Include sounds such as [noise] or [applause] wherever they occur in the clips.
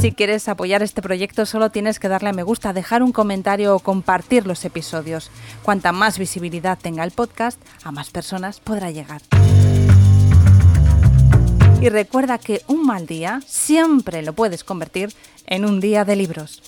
Si quieres apoyar este proyecto solo tienes que darle a me gusta, dejar un comentario o compartir los episodios. Cuanta más visibilidad tenga el podcast, a más personas podrá llegar. Y recuerda que un mal día siempre lo puedes convertir en un día de libros.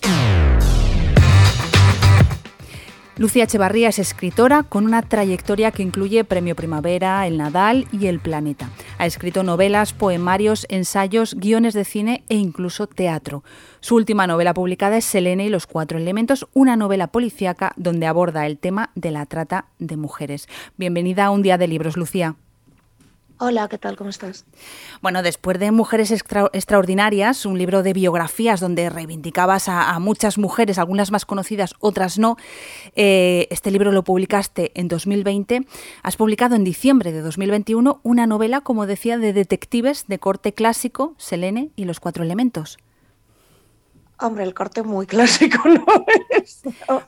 Lucía Echevarría es escritora con una trayectoria que incluye Premio Primavera, El Nadal y El Planeta. Ha escrito novelas, poemarios, ensayos, guiones de cine e incluso teatro. Su última novela publicada es Selene y los Cuatro Elementos, una novela policíaca donde aborda el tema de la trata de mujeres. Bienvenida a un día de libros, Lucía. Hola, ¿qué tal? ¿Cómo estás? Bueno, después de Mujeres Extraordinarias, un libro de biografías donde reivindicabas a, muchas mujeres, algunas más conocidas, otras no, eh, este libro lo publicaste en 2020. Has publicado en diciembre de 2021 una novela, como decía, de detectives de corte clásico, Selene y los Cuatro Elementos. Hombre, el corte muy [laughs] clásico no es.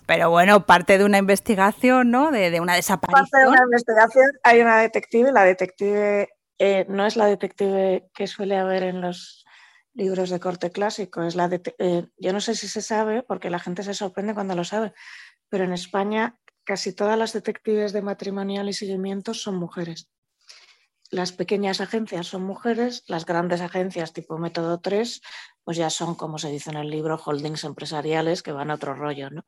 Pero bueno, parte de una investigación, ¿no? De, una desaparición. Parte de una investigación. Hay una detective, la detective eh, no es la detective que suele haber en los libros de corte clásico, es la eh, yo no sé si se sabe, porque la gente se sorprende cuando lo sabe, pero en España casi todas las detectives de matrimonial y seguimientos son mujeres. Las pequeñas agencias son mujeres, las grandes agencias tipo Método 3 pues ya son, como se dice en el libro, holdings empresariales que van a otro rollo, ¿no?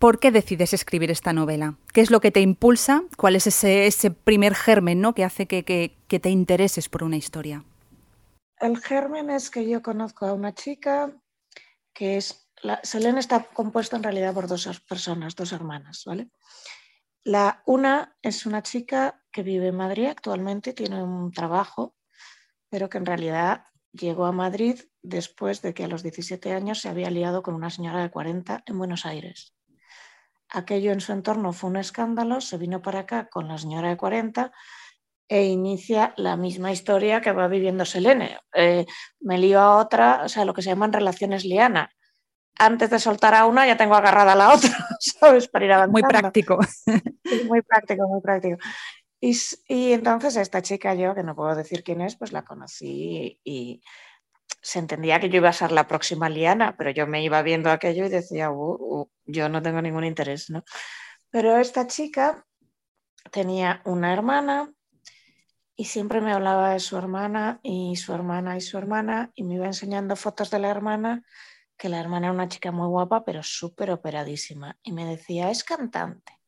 ¿Por qué decides escribir esta novela? ¿Qué es lo que te impulsa? ¿Cuál es ese, primer germen ¿no? que hace que, que, te intereses por una historia? El germen es que yo conozco a una chica que es... La, Selene está compuesta en realidad por dos personas, dos hermanas, ¿vale? La una es una chica que vive en Madrid actualmente, tiene un trabajo, pero que en realidad llegó a Madrid después de que a los 17 años se había liado con una señora de 40 en Buenos Aires. Aquello en su entorno fue un escándalo, se vino para acá con la señora de 40 e inicia la misma historia que va viviendo Selene. Eh, me lío a otra, o sea, lo que se llaman relaciones liana. Antes de soltar a una ya tengo agarrada a la otra, [laughs] ¿sabes? Para ir avanzando. Muy práctico. muy práctico, muy práctico. Y, y, entonces esta chica yo, que no puedo decir quién es, pues la conocí y, se entendía que yo iba a ser la próxima liana, pero yo me iba viendo aquello y decía, uh, uh, yo no tengo ningún interés, ¿no? Pero esta chica tenía una hermana y siempre me hablaba de su hermana y su hermana y su hermana y me iba enseñando fotos de la hermana, que la hermana era una chica muy guapa, pero súper operadísima. Y me decía, es cantante.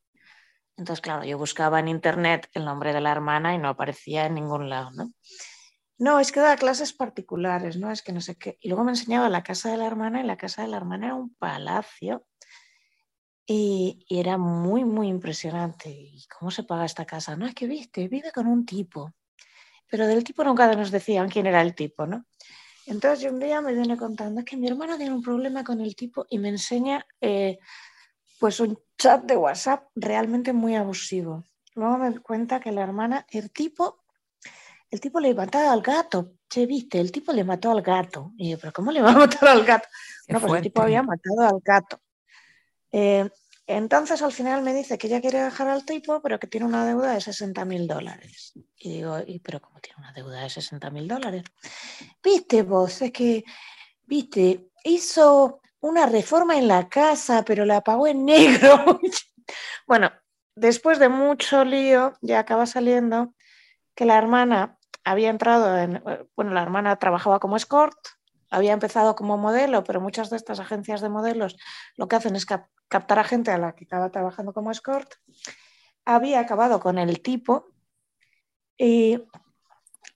Entonces, claro, yo buscaba en internet el nombre de la hermana y no aparecía en ningún lado, ¿no? No, es que da clases particulares, ¿no? Es que no sé qué. Y luego me enseñaba la casa de la hermana y la casa de la hermana era un palacio y, era muy, muy impresionante. ¿Y cómo se paga esta casa? No, es que viste, vive con un tipo. Pero del tipo nunca nos decían quién era el tipo, ¿no? Entonces yo un día me viene contando es que mi hermana tiene un problema con el tipo y me enseña eh, pues un chat de WhatsApp realmente muy abusivo. Luego me cuenta que la hermana, el tipo el tipo le mató al gato. Che, viste, el tipo le mató al gato. Y yo, pero ¿cómo le va a matar al gato? no, pues el tipo había matado al gato. Eh, entonces al final me dice que ella quiere dejar al tipo, pero que tiene una deuda de 60 mil dólares. Y digo, ¿y pero cómo tiene una deuda de 60 mil dólares? Viste vos, es que, viste, hizo una reforma en la casa, pero la pagó en negro. [laughs] bueno, después de mucho lío, ya acaba saliendo que la hermana había entrado en, eh, bueno, la hermana trabajaba como escort, había empezado como modelo, pero muchas de estas agencias de modelos lo que hacen es captar a gente a la que estaba trabajando como escort. Había acabado con el tipo y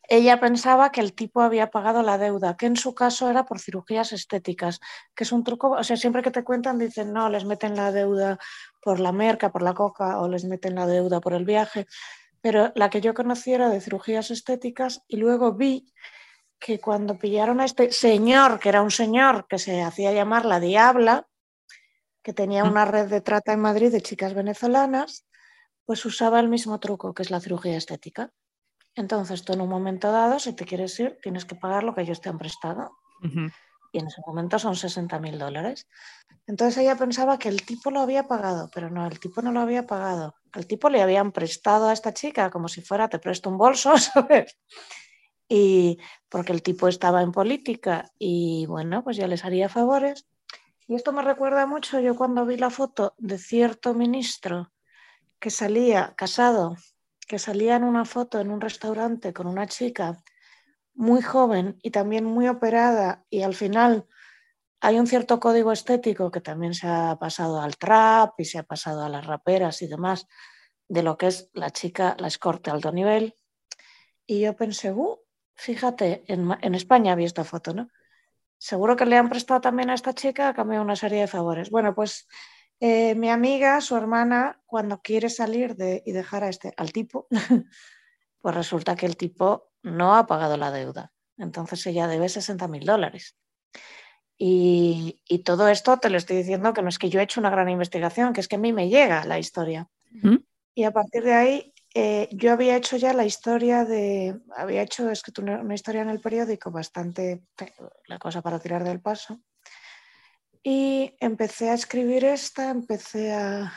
ella pensaba que el tipo había pagado la deuda, que en su caso era por cirugías estéticas, que es un truco, o sea, siempre que te cuentan dicen, no, les meten la deuda por la merca, por la coca, o les meten la deuda por el viaje pero la que yo conocí era de cirugías estéticas y luego vi que cuando pillaron a este señor, que era un señor que se hacía llamar la Diabla, que tenía mm. una red de trata en Madrid de chicas venezolanas, pues usaba el mismo truco que es la cirugía estética. Entonces, tú en un momento dado, si te quieres ir, tienes que pagar lo que ellos te han prestado. Y en ese momento son 60 mil dólares. Entonces ella pensaba que el tipo lo había pagado, pero no, el tipo no lo había pagado. Al tipo le habían prestado a esta chica como si fuera te presto un bolso, [laughs] ¿sabes? Y porque el tipo estaba en política y bueno, pues ya les haría favores. Y esto me recuerda mucho yo cuando vi la foto de cierto ministro que salía casado, que salía en una foto en un restaurante con una chica muy joven y también muy operada y al final hay un cierto código estético que también se ha pasado al trap y se ha pasado a las raperas y demás de lo que es la chica, la escorte alto nivel. Y yo pensé, uh, fíjate, en, en España vi esta foto, ¿no? Seguro que le han prestado también a esta chica a cambio una serie de favores. Bueno, pues eh, mi amiga, su hermana, cuando quiere salir de, y dejar a este, al tipo, [laughs] pues resulta que el tipo no ha pagado la deuda. Entonces ella debe 60 mil dólares. Y, todo esto te lo estoy diciendo que no es que yo he hecho una gran investigación, que es que a mí me llega la historia. Y a partir de ahí, eh, yo había hecho ya la historia de, había hecho, escrito una, historia en el periódico bastante, la cosa para tirar del paso. Y empecé a escribir esta, empecé a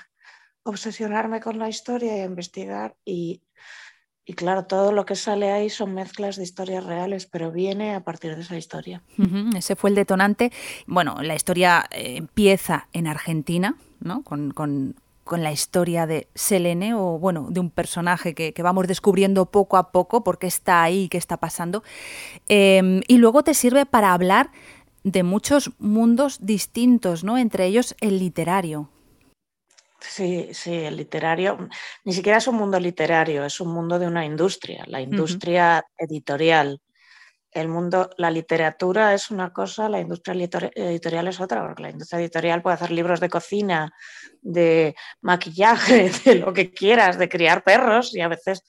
obsesionarme con la historia y a investigar y y claro, todo lo que sale ahí son mezclas de historias reales, pero viene a partir de esa historia. ese fue el detonante. Bueno, la historia eh, empieza en Argentina, ¿no? Con, con, la historia de Selene, o bueno, de un personaje que, vamos descubriendo poco a poco porque está ahí, qué está pasando. Em, y luego te sirve para hablar de muchos mundos distintos, ¿no? Entre ellos el literario. Sí, sí, el literario ni siquiera es un mundo literario, es un mundo de una industria, la industria editorial. El mundo, la literatura es una cosa, la industria editorial es otra, porque la industria editorial puede hacer libros de cocina, de maquillaje, [laughs] de lo que quieras, de criar perros y a veces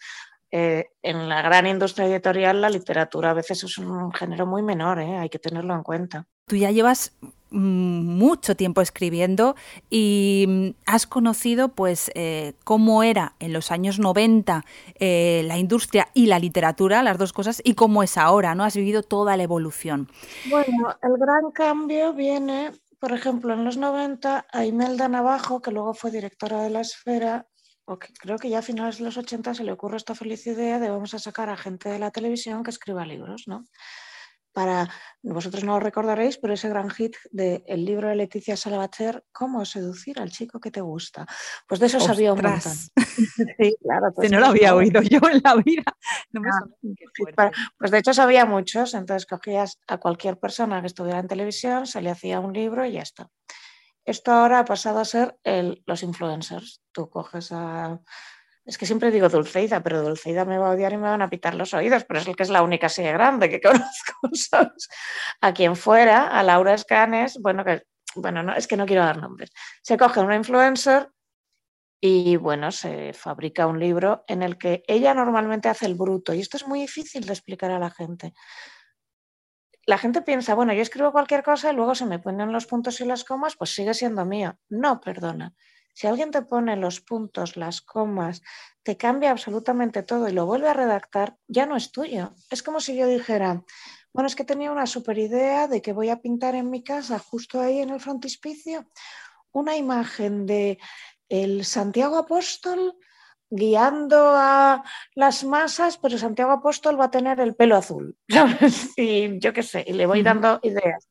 eh, en la gran industria editorial la literatura a veces es un género muy menor, ¿eh? hay que tenerlo en cuenta. Tú ya llevas mucho tiempo escribiendo y mm, has conocido pues eh, cómo era en los años 90 eh, la industria y la literatura, las dos cosas, y cómo es ahora, ¿no? Has vivido toda la evolución. Bueno, el gran cambio viene, por ejemplo, en los 90 a Imelda Navajo, que luego fue directora de la Esfera, o creo que ya a finales de los 80 se le ocurre esta feliz idea de vamos a sacar a gente de la televisión que escriba libros, ¿no? Para, vosotros no lo recordaréis, pero ese gran hit del libro de Leticia Salvater, ¿Cómo seducir al chico que te gusta? Pues de eso sabía un montón. [laughs] sí, claro. Pues no lo había oído yo en la vida. Ah, pues de hecho sabía muchos, entonces cogías a cualquier persona que estuviera en televisión, se le hacía un libro y ya está. Esto ahora ha pasado a ser los influencers. Tú coges a es que siempre digo Dulceida, pero Dulceida me va a odiar y me van a pitar los oídos, pero es el que es la única así grande que [laughs] conozco. A quien fuera, a Laura Escanes, bueno, que, bueno, no, es que no quiero dar nombres. Se coge una influencer y bueno, se fabrica un libro en el que ella normalmente hace el bruto y esto es muy difícil de explicar a la gente. La gente piensa, bueno, yo escribo cualquier cosa y luego se me ponen los puntos y las comas, pues sigue siendo mío. No, perdona. Si alguien te pone los puntos, las comas, te cambia absolutamente todo y lo vuelve a redactar, ya no es tuyo. Es como si yo dijera, bueno, es que tenía una super idea de que voy a pintar en mi casa, justo ahí en el frontispicio, una imagen de el Santiago Apóstol guiando a las masas, pero Santiago Apóstol va a tener el pelo azul, [laughs] Y yo qué sé, y le voy dando ideas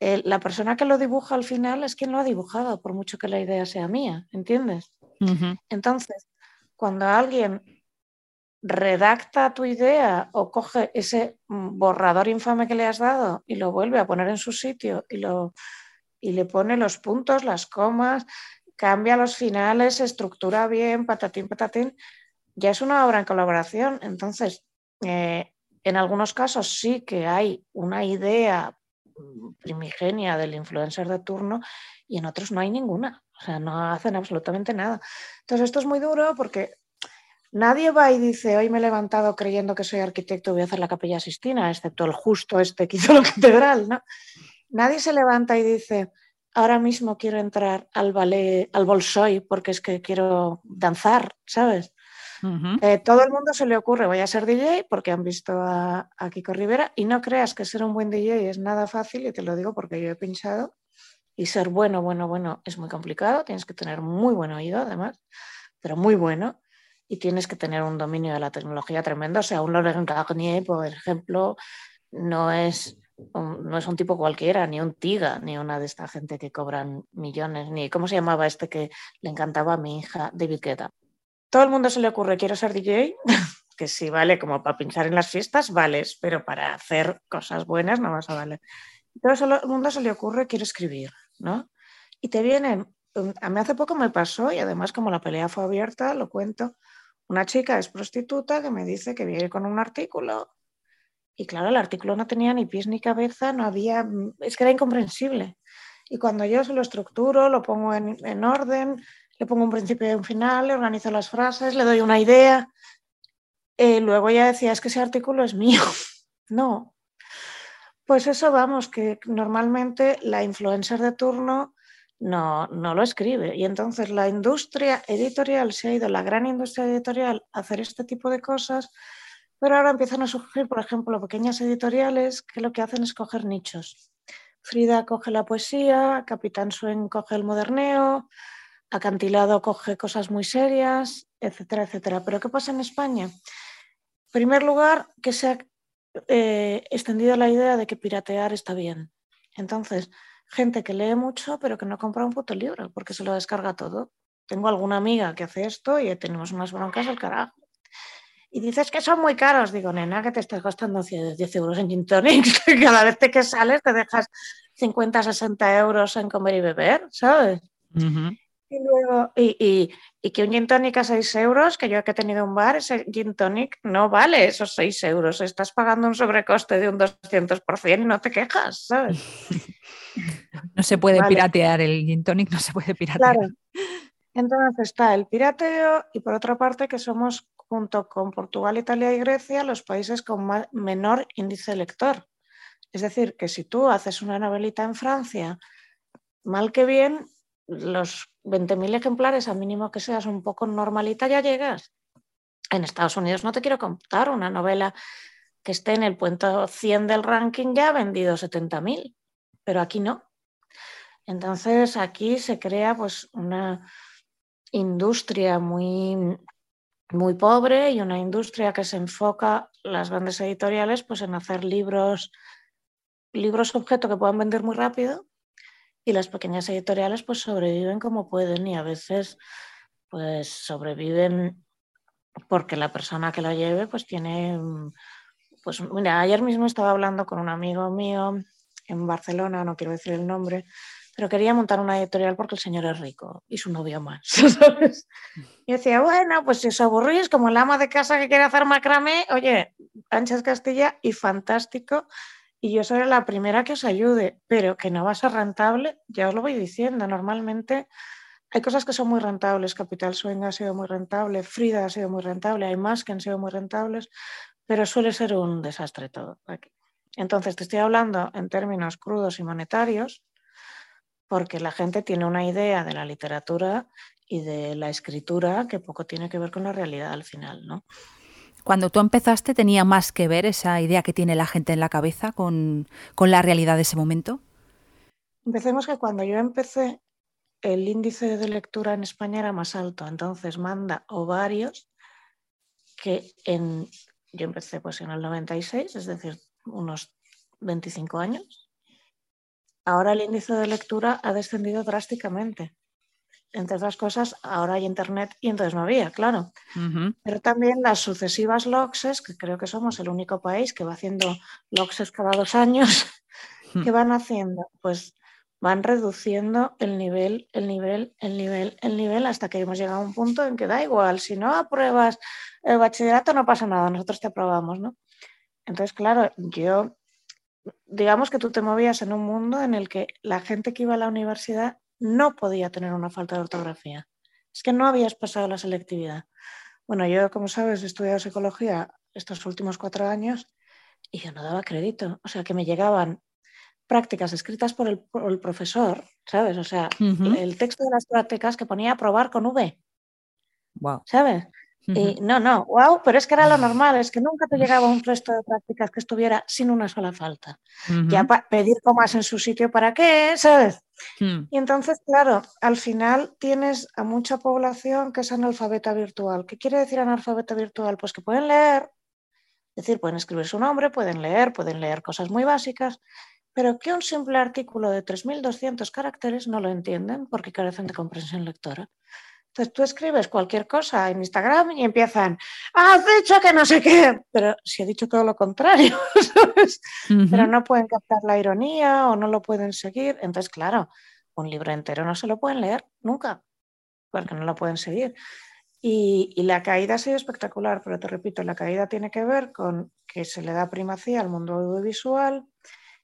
la persona que lo dibuja al final es quien lo ha dibujado, por mucho que la idea sea mía, ¿entiendes? Entonces, cuando alguien redacta tu idea o coge ese borrador infame que le has dado y lo vuelve a poner en su sitio y, lo, y le pone los puntos, las comas, cambia los finales, estructura bien, patatín, patatín, ya es una obra en colaboración. Entonces, eh, en algunos casos sí que hay una idea primigenia del influencer de turno y en otros no hay ninguna. O sea, no hacen absolutamente nada. Entonces, esto es muy duro porque nadie va y dice, hoy me he levantado creyendo que soy arquitecto, voy a hacer la capilla Sistina, excepto el justo este que [laughs] hizo la catedral, ¿no? Nadie se levanta y dice, ahora mismo quiero entrar al ballet, al bolsoy, porque es que quiero danzar, ¿sabes? Eh, todo el mundo se le ocurre, voy a ser DJ porque han visto a, Kiko Rivera y no creas que ser un buen DJ es nada fácil y te lo digo porque yo he pinchado y ser bueno, bueno, bueno es muy complicado, tienes que tener muy buen oído además, pero muy bueno y tienes que tener un dominio de la tecnología tremendo. O sea, un Laurent Garnier, por ejemplo, no es un, no es un tipo cualquiera, ni un tiga, ni una de esta gente que cobran millones, ni cómo se llamaba este que le encantaba a mi hija, David Guetta todo el mundo se le ocurre, quiero ser DJ, [laughs] que sí vale como para pinchar en las fiestas, vales, pero para hacer cosas buenas no vas a valer. Todo el mundo se le ocurre, quiero escribir, ¿no? Y te vienen, um, a mí hace poco me pasó, y además como la pelea fue abierta, lo cuento, una chica es prostituta que me dice que viene con un artículo. Y claro, el artículo no tenía ni pies ni cabeza, no había, es que era incomprensible. Y cuando yo se lo estructuro, lo pongo en, en orden, le pongo un principio y un final, le organizo las frases, le doy una idea. Eh, luego ya decía, es que ese artículo es mío. [laughs] no. Pues eso vamos, que normalmente la influencer de turno no, no lo escribe. Y entonces la industria editorial se ha ido, la gran industria editorial, a hacer este tipo de cosas, pero ahora empiezan a surgir, por ejemplo, pequeñas editoriales que lo que hacen es coger nichos. Frida coge la poesía, Capitán Suen coge el moderneo, acantilado coge cosas muy serias, etcétera, etcétera. Pero ¿qué pasa en España? En primer lugar, que se ha eh, extendido la idea de que piratear está bien. Entonces, gente que lee mucho, pero que no compra un puto libro, porque se lo descarga todo. Tengo alguna amiga que hace esto y tenemos unas broncas al carajo. Y dices que son muy caros. Digo, nena, que te estás gastando 10 euros en gin tonics. [laughs] Cada vez que sales te dejas 50, 60 euros en comer y beber, ¿sabes? Y luego, y, que un gin tonic a 6 euros, que yo que he tenido un bar, ese gin tonic no vale esos 6 euros. Estás pagando un sobrecoste de un 200% y no te quejas, ¿sabes? [laughs] No se puede piratear el gin tonic, no se puede piratear. Claro. Entonces está el pirateo y por otra parte que somos, junto con Portugal, Italia y Grecia, los países con menor índice lector. Es decir, que si tú haces una novelita en Francia, mal que bien, los 20.000 ejemplares, al mínimo que seas un poco normalita, ya llegas. En Estados Unidos no te quiero contar una novela que esté en el puente 100 del ranking ya ha vendido 70.000, pero aquí no. Entonces aquí se crea pues una industria muy, muy pobre y una industria que se enfoca las grandes editoriales pues en hacer libros libros objeto que puedan vender muy rápido y las pequeñas editoriales pues sobreviven como pueden y a veces pues sobreviven porque la persona que lo lleve pues tiene pues mira ayer mismo estaba hablando con un amigo mío en Barcelona no quiero decir el nombre pero quería montar una editorial porque el señor es rico y su novio más [laughs] y decía bueno pues si os aburrís como el ama de casa que quiere hacer macramé oye Anchas Castilla y fantástico y yo seré la primera que os ayude, pero que no va a ser rentable, ya os lo voy diciendo. Normalmente hay cosas que son muy rentables. Capital Swing ha sido muy rentable, Frida ha sido muy rentable, hay más que han sido muy rentables, pero suele ser un desastre todo aquí. Entonces, te estoy hablando en términos crudos y monetarios, porque la gente tiene una idea de la literatura y de la escritura que poco tiene que ver con la realidad al final, ¿no? Cuando tú empezaste, ¿tenía más que ver esa idea que tiene la gente en la cabeza con, la realidad de ese momento? Empecemos que cuando yo empecé, el índice de lectura en España era más alto, entonces manda ovarios que en, yo empecé pues en el 96, es decir, unos 25 años. Ahora el índice de lectura ha descendido drásticamente entre otras cosas, ahora hay internet y entonces no había, claro. Pero también las sucesivas LOXES, que creo que somos el único país que va haciendo LOXES cada dos años, [laughs] hmm. ¿qué van haciendo? Pues van reduciendo el nivel, el nivel, el nivel, el nivel, hasta que hemos llegado a un punto en que da igual, si no apruebas el bachillerato no pasa nada, nosotros te aprobamos, ¿no? Entonces, claro, yo, digamos que tú te movías en un mundo en el que la gente que iba a la universidad no podía tener una falta de ortografía. Es que no habías pasado la selectividad. Bueno, yo, como sabes, he estudiado psicología estos últimos cuatro años y yo no daba crédito. O sea, que me llegaban prácticas escritas por el, profesor, ¿sabes? O sea, el texto de las prácticas que ponía a probar con V. Wow. ¿Sabes? Y no, no, wow, pero es que era lo normal, es que nunca te llegaba un resto de prácticas que estuviera sin una sola falta. Ya pedir comas en su sitio, ¿para qué? ¿Sabes? Hmm. Y entonces, claro, al final tienes a mucha población que es analfabeta virtual. ¿Qué quiere decir analfabeta virtual? Pues que pueden leer, es decir, pueden escribir su nombre, pueden leer, pueden leer cosas muy básicas, pero que un simple artículo de 3.200 caracteres no lo entienden porque carecen de comprensión lectora. Entonces tú escribes cualquier cosa en Instagram y empiezan, has dicho que no sé qué, pero si he dicho todo lo contrario, [laughs] Pero no pueden captar la ironía o no lo pueden seguir. Entonces, claro, un libro entero no se lo pueden leer nunca, porque no lo pueden seguir. Y, y, la caída ha sido espectacular, pero te repito, la caída tiene que ver con que se le da primacía al mundo audiovisual,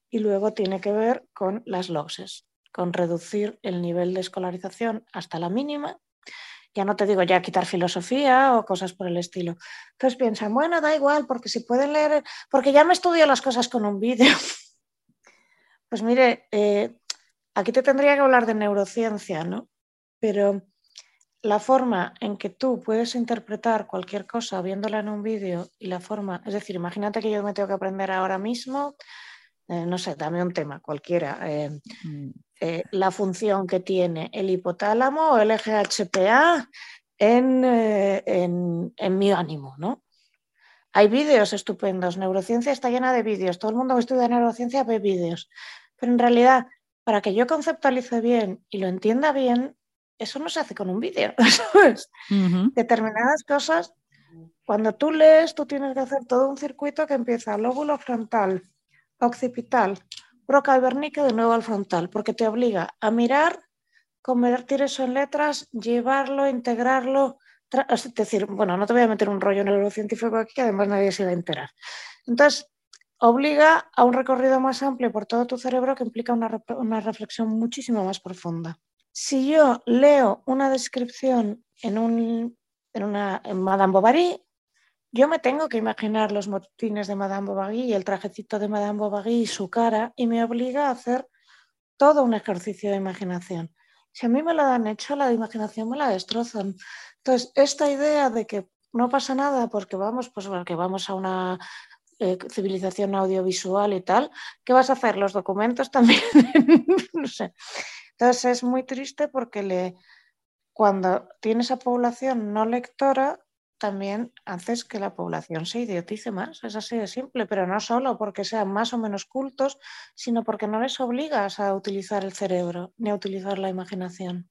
y luego tiene que ver con las losses, con reducir el nivel de escolarización hasta la mínima. Ya no te digo ya quitar filosofía o cosas por el estilo. Entonces piensan, bueno, da igual, porque si pueden leer, porque ya me estudio las cosas con un vídeo. [laughs] Pues mire, eh, aquí te tendría que hablar de neurociencia, ¿no? Pero la forma en que tú puedes interpretar cualquier cosa viéndola en un vídeo y la forma, es decir, imagínate que yo me tengo que aprender ahora mismo eh, no sé, dame un tema cualquiera, eh, mm. Eh, la función que tiene el hipotálamo o el GHPA en, en, mi ánimo, ¿no? Hay vídeos estupendos, neurociencia está llena de vídeos, todo el mundo que estudia neurociencia ve vídeos, pero en realidad, para que yo conceptualice bien y lo entienda bien, eso no se hace con un vídeo, [laughs] ¿sabes? Determinadas cosas, cuando tú lees, tú tienes que hacer todo un circuito que empieza lóbulo frontal, occipital, procalvernique de nuevo al frontal, porque te obliga a mirar, convertir eso en letras, llevarlo, integrarlo. Es decir, bueno, no te voy a meter un rollo neurocientífico aquí, que además nadie se va a enterar. Entonces, obliga a un recorrido más amplio por todo tu cerebro que implica una, una reflexión muchísimo más profunda. Si yo leo una descripción en, un, en, una, en Madame Bovary, yo me tengo que imaginar los motines de Madame Bovary y el trajecito de Madame Bovary y su cara y me obliga a hacer todo un ejercicio de imaginación. Si a mí me la dan hecha, la de imaginación me la destrozan. Entonces, esta idea de que no pasa nada porque vamos, pues porque vamos a una eh, civilización audiovisual y tal, ¿qué vas a hacer? Los documentos también, [laughs] no sé. Entonces es muy triste porque le, cuando tienes a población no lectora, también haces que la población se idiotice más. Es así de simple, pero no solo porque sean más o menos cultos, sino porque no les obligas a utilizar el cerebro ni a utilizar la imaginación.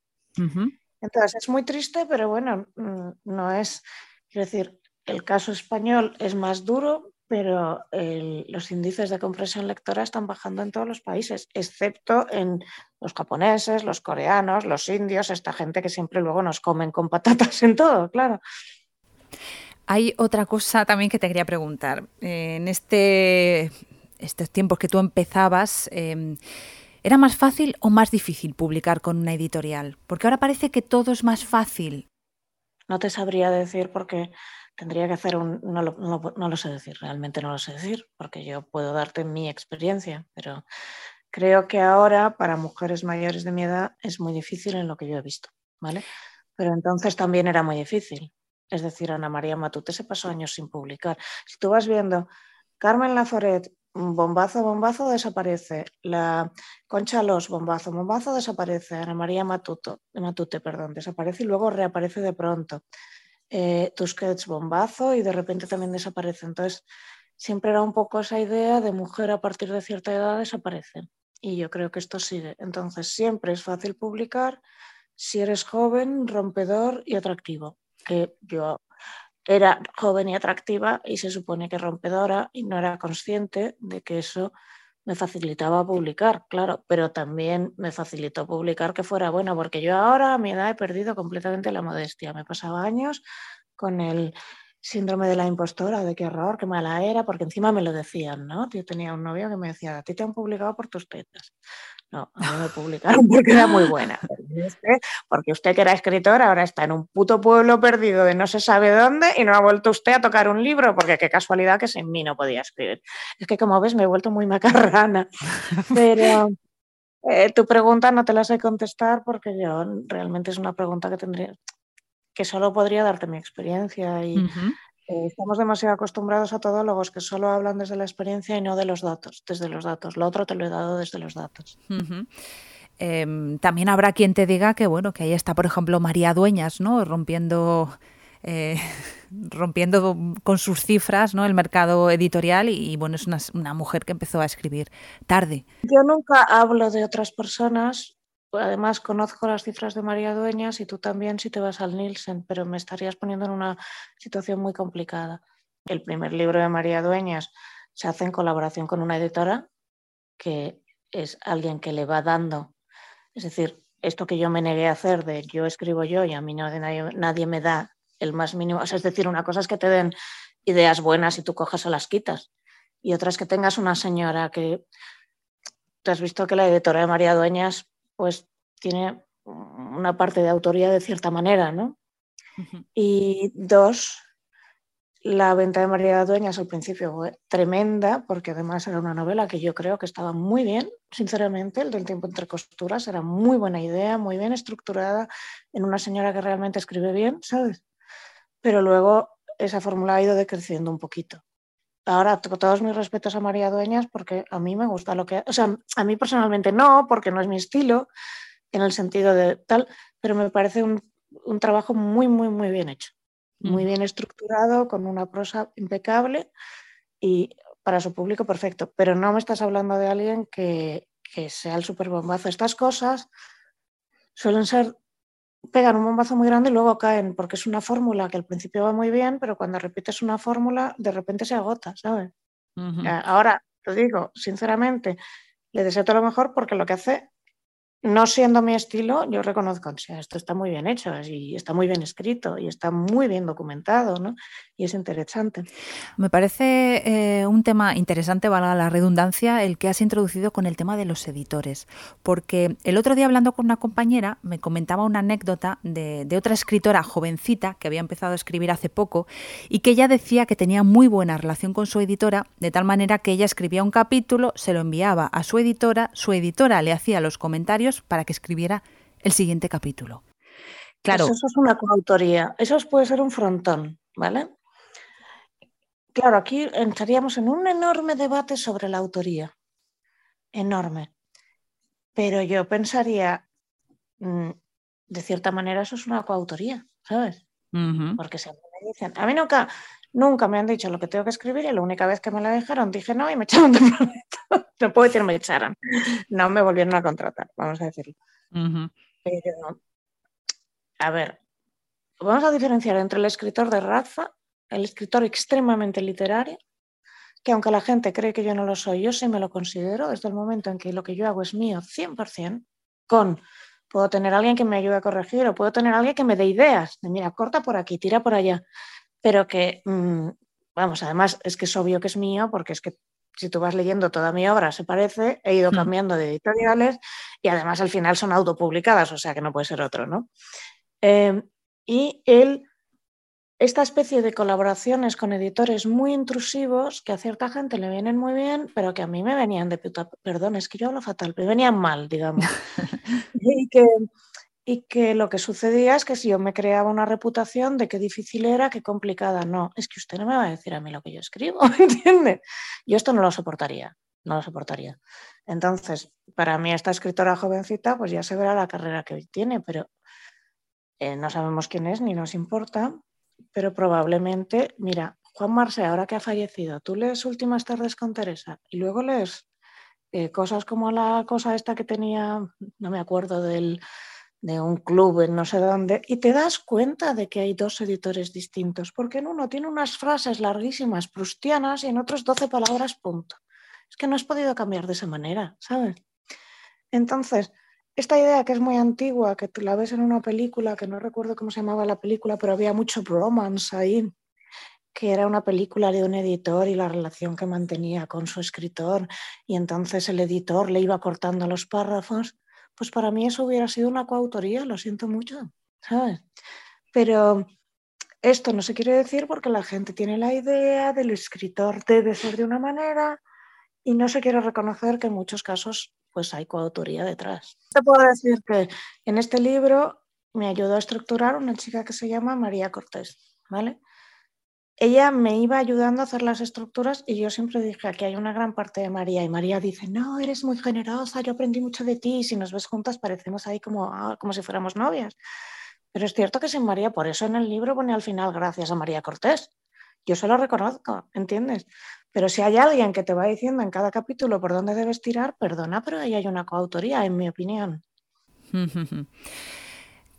Entonces es muy triste, pero bueno, mm, no es, quiero decir, el caso español es más duro, pero los índices de compresión lectora están bajando en todos los países, excepto en los japoneses, los coreanos, los indios, esta gente que siempre luego nos comen con patatas en todo, claro. Hay otra cosa también que te quería preguntar. Eh, en este, estos tiempos que tú empezabas, em, ¿era más fácil o más difícil publicar con una editorial? Porque ahora parece que todo es más fácil. No te sabría decir porque tendría que hacer un... No lo, no lo sé decir, realmente no lo sé decir, porque yo puedo darte mi experiencia, pero creo que ahora para mujeres mayores de mi edad es muy difícil en lo que yo he visto, ¿vale? Pero entonces también era muy difícil. Es decir, Ana María Matute se pasó años sin publicar. Si tú vas viendo Carmen Laforet, bombazo, bombazo, desaparece. La Concha Los, bombazo, bombazo, desaparece. Ana María Matuto, Matute, perdón, desaparece y luego reaparece de pronto. Eh, Tusquets, bombazo y de repente también desaparece. Entonces, siempre era un poco esa idea de mujer a partir de cierta edad desaparece. Y yo creo que esto sigue. Entonces, siempre es fácil publicar si eres joven, rompedor y atractivo que yo era joven y atractiva y se supone que rompedora y no era consciente de que eso me facilitaba publicar, claro, pero también me facilitó publicar que fuera bueno, porque yo ahora a mi edad he perdido completamente la modestia. Me pasaba años con el síndrome de la impostora, de qué error, qué mala era, porque encima me lo decían, ¿no? Yo tenía un novio que me decía, a ti te han publicado por tus tetas. No, a mí me publicaron [laughs] porque era muy buena. Porque usted que era escritor ahora está en un puto pueblo perdido de no se sabe dónde y no ha vuelto usted a tocar un libro, porque qué casualidad que sin mí no podía escribir. Es que como ves me he vuelto muy macarrana. [laughs] Pero eh, tu pregunta no te la sé contestar porque yo realmente es una pregunta que tendría, que solo podría darte mi experiencia y eh, estamos demasiado acostumbrados a todólogos que solo hablan desde la experiencia y no de los datos, desde los datos. Lo otro te lo he dado desde los datos. Em, también habrá quien te diga que bueno, que ahí está, por ejemplo, María Dueñas, ¿no? Rompiendo eh, [laughs] rompiendo con sus cifras ¿no? el mercado editorial y, bueno, es una, una, mujer que empezó a escribir tarde. Yo nunca hablo de otras personas, además conozco las cifras de María Dueñas y tú también si te vas al Nielsen, pero me estarías poniendo en una situación muy complicada. El primer libro de María Dueñas se hace en colaboración con una editora que es alguien que le va dando, es decir, esto que yo me negué a hacer de yo escribo yo y a mí nadie, nadie me da el más mínimo, es decir, una cosa es que te den ideas buenas y tú cojas o las quitas y otra es que tengas una señora que tú has visto que la editora de María Dueñas pues tiene una parte de autoría de cierta manera, ¿no? Y dos, la venta de María Dueñas al principio fue tremenda, porque además era una novela que yo creo que estaba muy bien, sinceramente, el del tiempo entre costuras, era muy buena idea, muy bien estructurada, en una señora que realmente escribe bien, ¿sabes? Pero luego esa fórmula ha ido decreciendo un poquito. Ahora, todos mis respetos a María Dueñas porque a mí me gusta lo que... O sea, a mí personalmente no, porque no es mi estilo, en el sentido de tal, pero me parece un, un trabajo muy, muy, muy bien hecho. Muy bien estructurado, con una prosa impecable y para su público perfecto. Pero no me estás hablando de alguien que, que sea el superbombazo. Estas cosas suelen ser pegan un bombazo muy grande y luego caen, porque es una fórmula que al principio va muy bien, pero cuando repites una fórmula, de repente se agota, ¿sabes? Ahora, te digo, sinceramente, le deseo todo lo mejor porque lo que hace no siendo mi estilo, yo reconozco, o sea, esto está muy bien hecho y está muy bien escrito y está muy bien documentado, ¿no? Y es interesante. Me parece eh, un tema interesante, valga la redundancia, el que has introducido con el tema de los editores, porque el otro día hablando con una compañera me comentaba una anécdota de, de otra escritora jovencita que había empezado a escribir hace poco y que ella decía que tenía muy buena relación con su editora, de tal manera que ella escribía un capítulo, se lo enviaba a su editora, su editora le hacía los comentarios, para que escribiera el siguiente capítulo. Claro. Eso es una coautoría, eso puede ser un frontón, ¿vale? Claro, aquí entraríamos en un enorme debate sobre la autoría, enorme. Pero yo pensaría, mm, de cierta manera, eso es una coautoría, ¿sabes? Porque si a mí me dicen, a mí nunca, nunca me han dicho lo que tengo que escribir y la única vez que me la dejaron dije no y me [laughs] echaron de proyecto. No puedo decir me echaron. No me volvieron a contratar, vamos a decirlo. Pero, a ver, vamos a diferenciar entre el escritor de raza, el escritor extremadamente literario, que aunque la gente cree que yo no lo soy, yo sí me lo considero desde el momento en que lo que yo hago es mío 100%, con puedo tener alguien que me ayude a corregir o puedo tener alguien que me dé ideas, de mira, corta por aquí, tira por allá pero que, mm, vamos, además es que es obvio que es mío, porque es que si tú vas leyendo toda mi obra se parece, he ido mm. cambiando de editoriales y además al final son autopublicadas, o sea que no puede ser otro, ¿no? Em, y él, esta especie de colaboraciones con editores muy intrusivos que a cierta gente le vienen muy bien, pero que a mí me venían de puta, perdón, es que yo hablo fatal, me venían mal, digamos. [laughs] y que y que lo que sucedía es que si yo me creaba una reputación de qué difícil era, qué complicada, no, es que usted no me va a decir a mí lo que yo escribo, [laughs] ¿entiende? Yo esto no lo soportaría, no lo soportaría. Entonces, para mí esta escritora jovencita, pues ya se verá la carrera que tiene, pero eh, no sabemos quién es ni nos importa, pero probablemente, mira, Juan Marce, ahora que ha fallecido, tú lees Últimas tardes con Teresa y luego lees eh, cosas como la cosa esta que tenía, no me acuerdo del de un club en no sé dónde y te das cuenta de que hay dos editores distintos, porque en uno tiene unas frases larguísimas prustianas y en otros 12 palabras punto. Es que no has podido cambiar de esa manera, ¿sabes? Entonces, esta idea que es muy antigua, que tú la ves en una película, que no recuerdo cómo se llamaba la película, pero había mucho bromance ahí, que era una película de un editor y la relación que mantenía con su escritor y entonces el editor le iba cortando los párrafos, pues para mí eso hubiera sido una coautoría, lo siento mucho, ¿sabes? Pero esto no se quiere decir porque la gente tiene la idea del escritor debe ser de una manera y no se quiere reconocer que en muchos casos pues hay coautoría detrás. Te puedo decir que en este libro me ayudó a estructurar una chica que se llama María Cortés, ¿vale? Ella me iba ayudando a hacer las estructuras y yo siempre dije que hay una gran parte de María y María dice, no, eres muy generosa, yo aprendí mucho de ti, si nos ves juntas parecemos ahí como, ah, como si fuéramos novias. Pero es cierto que sin María, por eso en el libro pone al final gracias a María Cortés. Yo se lo reconozco, ¿entiendes? Pero si hay alguien que te va diciendo en cada capítulo por dónde debes tirar, perdona, pero ahí hay una coautoría, en mi opinión. [laughs]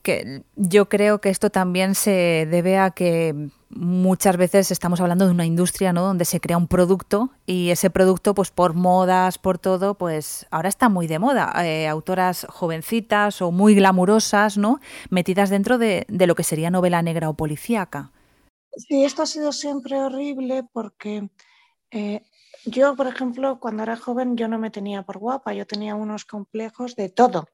que yo creo que esto también se debe a que muchas veces estamos hablando de una industria ¿no? donde se crea un producto y ese producto, pues por modas, por todo, pues ahora está muy de moda. Eh, autoras jovencitas o muy glamurosas, ¿no? Metidas dentro de, lo que sería novela negra o policíaca. Sí, esto ha sido siempre horrible porque eh, yo, por ejemplo, cuando era joven yo no me tenía por guapa, yo tenía unos complejos de todo.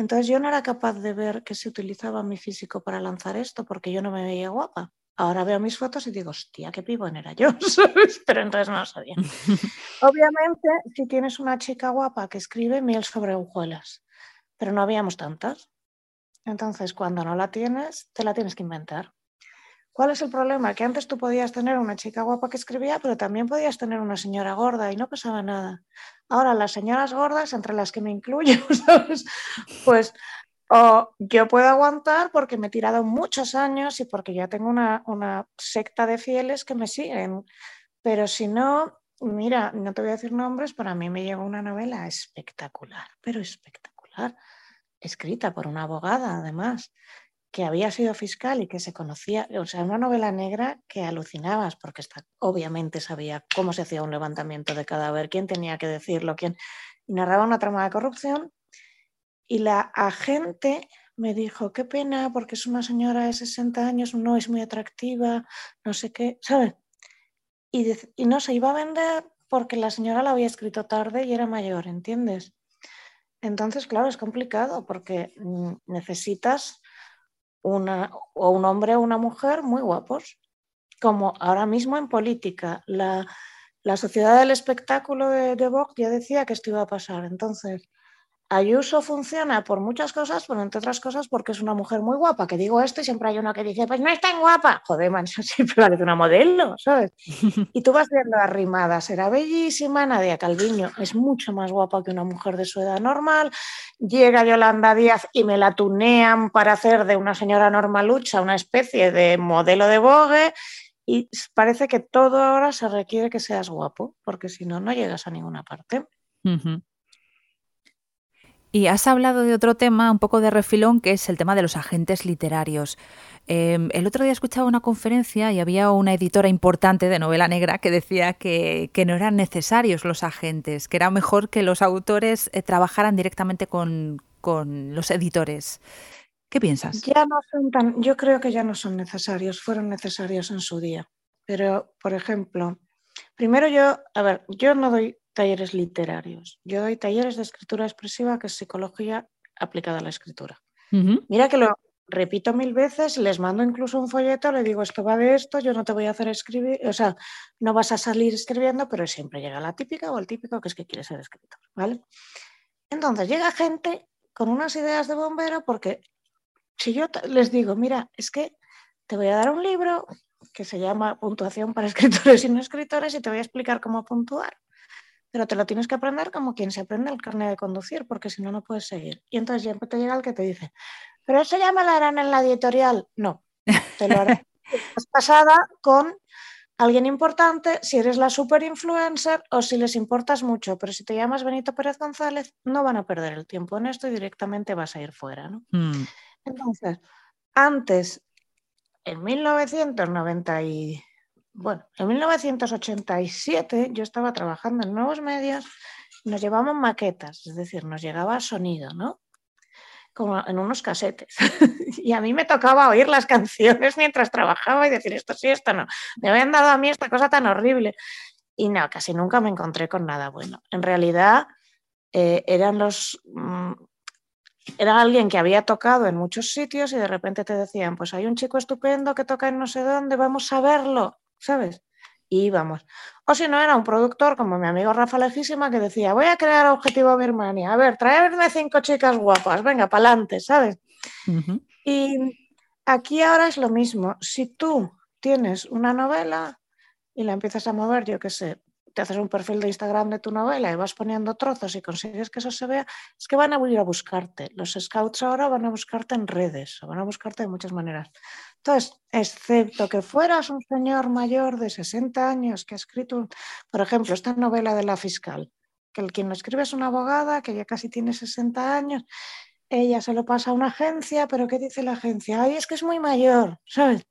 Entonces yo no era capaz de ver que se utilizaba mi físico para lanzar esto porque yo no me veía guapa. Ahora veo mis fotos y digo, hostia, qué pibón era yo, [laughs] Pero entonces no lo sabía. Obviamente, si tienes una chica guapa que escribe miel sobre hojuelas, pero no habíamos tantas. Entonces, cuando no la tienes, te la tienes que inventar. ¿Cuál es el problema? Que antes tú podías tener una chica guapa que escribía, pero también podías tener una señora gorda y no pasaba nada. Ahora, las señoras gordas, entre las que me incluyo. [laughs] Pues yo puedo aguantar porque me he tirado muchos años y porque ya tengo una, una secta de fieles que me siguen. Pero si no, mira, no te voy a decir nombres, pero a mí me llegó una novela espectacular, pero espectacular, escrita por una abogada además, que había sido fiscal y que se conocía, o sea, una novela negra que alucinabas, porque está, obviamente sabía cómo se hacía un levantamiento de cadáver, quién tenía que decirlo, quién narraba una trama de corrupción. Y la agente me dijo, qué pena, porque es una señora de 60 años, no es muy atractiva, no sé qué, ¿sabes? Y, y no se iba a vender porque la señora la había escrito tarde y era mayor, ¿entiendes? Entonces, claro, es complicado porque mm, necesitas una, o un hombre o una mujer muy guapos, como ahora mismo en política. La, sociedad del espectáculo de, de Vogue ya decía que esto iba a pasar. Entonces, Ayuso funciona por muchas cosas, pero entre otras cosas porque es una mujer muy guapa, que digo esto y siempre hay uno que dice, pues no es tan guapa. Joder, man, [laughs] siempre parece una modelo, ¿sabes? [laughs] Y tú vas viendo arrimada, será bellísima, Nadia Calviño es mucho más guapa que una mujer de su edad normal. Llega Yolanda Díaz y me la tunean para hacer de una señora normalucha una especie de modelo de Vogue. Y parece que todo ahora se requiere que seas guapo, porque si no, no llegas a ninguna parte. Y has hablado de otro tema, un poco de refilón, que es el tema de los agentes literarios. Em, el otro día escuchaba una conferencia y había una editora importante de novela negra que decía que, no eran necesarios los agentes, que era mejor que los autores eh, trabajaran directamente con, con, los editores. ¿Qué piensas? Ya no son tan, yo creo que ya no son necesarios, fueron necesarios en su día. Pero, por ejemplo, primero yo, a ver, yo no doy talleres literarios. Yo doy talleres de escritura expresiva, que es psicología aplicada a la escritura. Mira que lo repito mil veces, les mando incluso un folleto, le digo, esto va de esto, yo no te voy a hacer escribir, o sea, no vas a salir escribiendo, pero siempre llega la típica o el típico que es que quiere ser escritor, ¿vale? Entonces llega gente con unas ideas de bombero porque si yo les digo, mira, es que te voy a dar un libro que se llama Puntuación para [laughs] escritores y no escritores y te voy a explicar cómo puntuar pero te lo tienes que aprender como quien se aprende el carnet de conducir, porque si no, no puedes seguir. Y entonces ya te llega el que te dice, pero eso ya me lo harán en la editorial. No, te lo harán [laughs] pasada con alguien importante, si eres la super influencer o si les importas mucho, pero si te llamas Benito Pérez González, no van a perder el tiempo en esto y directamente vas a ir fuera. ¿no? Hmm. Entonces, antes, en 1990 y bueno, en 1987 yo estaba trabajando en nuevos medios nos llevaban maquetas, es decir, nos llegaba sonido, ¿no? como en unos casetes. [laughs] y a mí me tocaba oír las canciones mientras trabajaba y decir esto sí, esto no. Me habían dado a mí esta cosa tan horrible. Y no, casi nunca me encontré con nada bueno. En realidad eh, eran los... Mm, era alguien que había tocado en muchos sitios y de repente te decían, pues hay un chico estupendo que toca en no sé dónde, vamos a verlo, ¿sabes? Y íbamos. O si no, era un productor como mi amigo Rafa Lejísima que decía, voy a crear Objetivo Birmania, a ver, traerme cinco chicas guapas, venga, para adelante, ¿sabes? Y aquí ahora es lo mismo. Si tú tienes una novela y la empiezas a mover, yo qué sé, te haces un perfil de Instagram de tu novela y vas poniendo trozos y consigues que eso se vea, es que van a ir a buscarte. Los scouts ahora van a buscarte en redes, van a buscarte de muchas maneras. Entonces, excepto que fueras un señor mayor de 60 años que ha escrito, por ejemplo, esta novela de la fiscal, que el quien lo escribe es una abogada que ya casi tiene 60 años, ella se lo pasa a una agencia, pero ¿qué dice la agencia? Ay, es que es muy mayor, ¿sabes?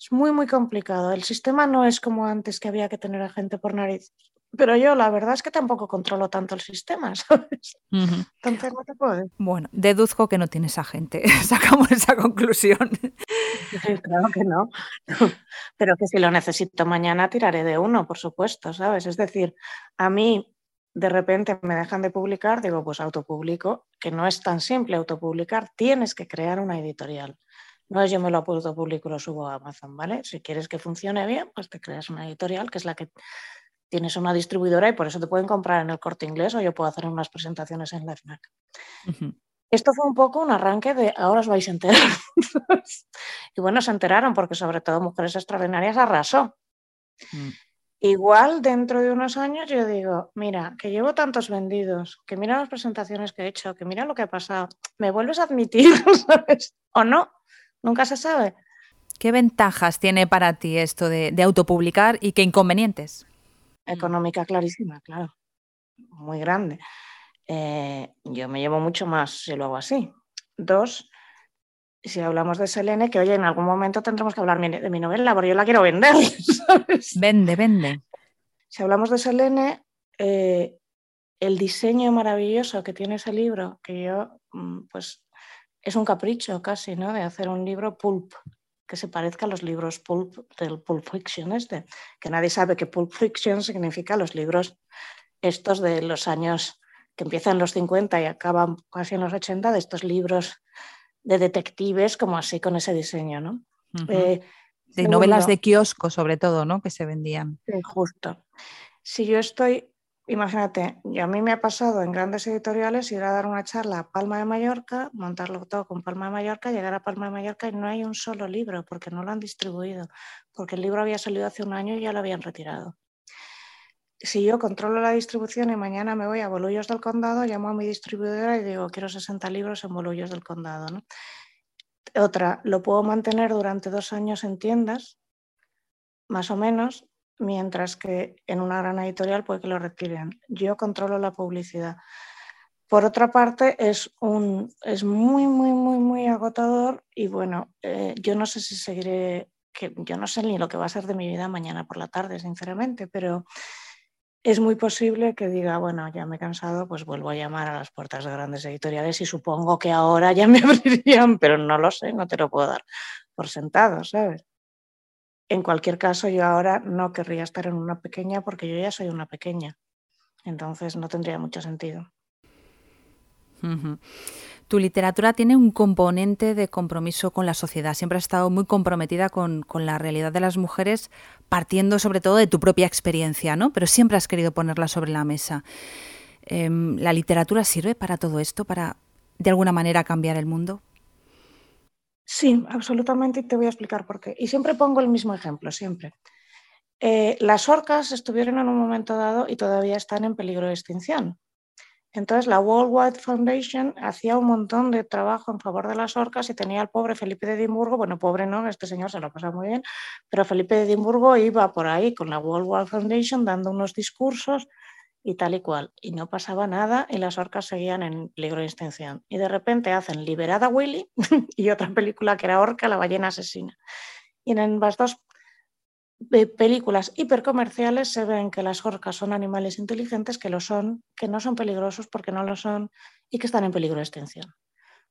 Es muy, muy complicado. El sistema no es como antes que había que tener a gente por nariz. Pero yo la verdad es que tampoco controlo tanto el sistema, [laughs] ¿sabes? Entonces no te puedo. Bueno, deduzco que no tienes agente. [laughs] Sacamos esa conclusión. claro que no. [laughs] Pero que si lo necesito mañana tiraré de uno, por supuesto, ¿sabes? Es decir, a mí de repente me dejan de publicar, digo, pues autopublico, que no es tan simple autopublicar, tienes que crear una editorial. No es yo me lo apunto público y lo subo a Amazon, ¿vale? Si quieres que funcione bien, pues te creas una editorial, que es la que tienes una distribuidora y por eso te pueden comprar en el corte inglés o yo puedo hacer unas presentaciones en la FNAC. Esto fue un poco un arranque de ahora os vais a enterar. [laughs] y bueno, se enteraron porque sobre todo Mujeres Extraordinarias arrasó. Mm. Igual dentro de unos años yo digo, mira, que llevo tantos vendidos, que mira las presentaciones que he hecho, que mira lo que ha pasado, ¿me vuelves a admitir, [laughs] sabes? ¿O no? Nunca se sabe. ¿Qué ventajas tiene para ti esto de, autopublicar y qué inconvenientes? Económica clarísima, claro. Muy grande. Eh, yo me llevo mucho más si lo hago así. Dos, si hablamos de Selene, que oye, en algún momento tendremos que hablar de mi novela, porque yo la quiero vender. [laughs] Vende, vende. Si hablamos de Selene, eh, el diseño maravilloso que tiene ese libro, que yo mm, pues es un capricho casi, ¿no? De hacer un libro pulp, que se parezca a los libros pulp del Pulp Fiction este, que nadie sabe que Pulp Fiction significa los libros estos de los años que empiezan en los 50 y acaban casi en los 80, de estos libros de detectives como así con ese diseño, ¿no? Eh, de novelas de kiosco sobre todo, ¿no? Que se vendían. Sí, justo. Si yo estoy Imagínate, y a mí me ha pasado en grandes editoriales ir a dar una charla a Palma de Mallorca, montarlo todo con Palma de Mallorca, llegar a Palma de Mallorca y no hay un solo libro porque no lo han distribuido, porque el libro había salido hace un año y ya lo habían retirado. Si yo controlo la distribución y mañana me voy a Bolullos del Condado, llamo a mi distribuidora y digo, quiero 60 libros en Bolullos del Condado. Otra, lo puedo mantener durante dos años en tiendas, más o menos, mientras que en una gran editorial puede que lo retiren. Yo controlo la publicidad. Por otra parte, es, un, es muy, muy, muy, muy agotador y bueno, eh, yo no sé si seguiré, que yo no sé ni lo que va a ser de mi vida mañana por la tarde, sinceramente, pero es muy posible que diga, bueno, ya me he cansado, pues vuelvo a llamar a las puertas de grandes editoriales y supongo que ahora ya me [laughs] abrirían, pero no lo sé, no te lo puedo dar por sentado, ¿sabes? En cualquier caso, yo ahora no querría estar en una pequeña porque yo ya soy una pequeña. Entonces no tendría mucho sentido. Tu literatura tiene un componente de compromiso con la sociedad. Siempre has estado muy comprometida con, la realidad de las mujeres, partiendo sobre todo de tu propia experiencia, ¿no? Pero siempre has querido ponerla sobre la mesa. Em, ¿La literatura sirve para todo esto, para de alguna manera cambiar el mundo? Sí, absolutamente, y te voy a explicar por qué. Y siempre pongo el mismo ejemplo, siempre. Eh, las orcas estuvieron en un momento dado y todavía están en peligro de extinción. Entonces, la World Wide Foundation hacía un montón de trabajo en favor de las orcas y tenía al pobre Felipe de Edimburgo, bueno, pobre no, este señor se lo pasa muy bien, pero Felipe de Edimburgo iba por ahí con la World Wide Foundation dando unos discursos y tal y cual. Y no pasaba nada y las orcas seguían en peligro de extinción. Y de repente hacen Liberada Willy [laughs] y otra película que era Orca, la ballena asesina. Y en las dos películas hipercomerciales se ven que las orcas son animales inteligentes, que lo son, que no son peligrosos porque no lo son y que están en peligro de extinción.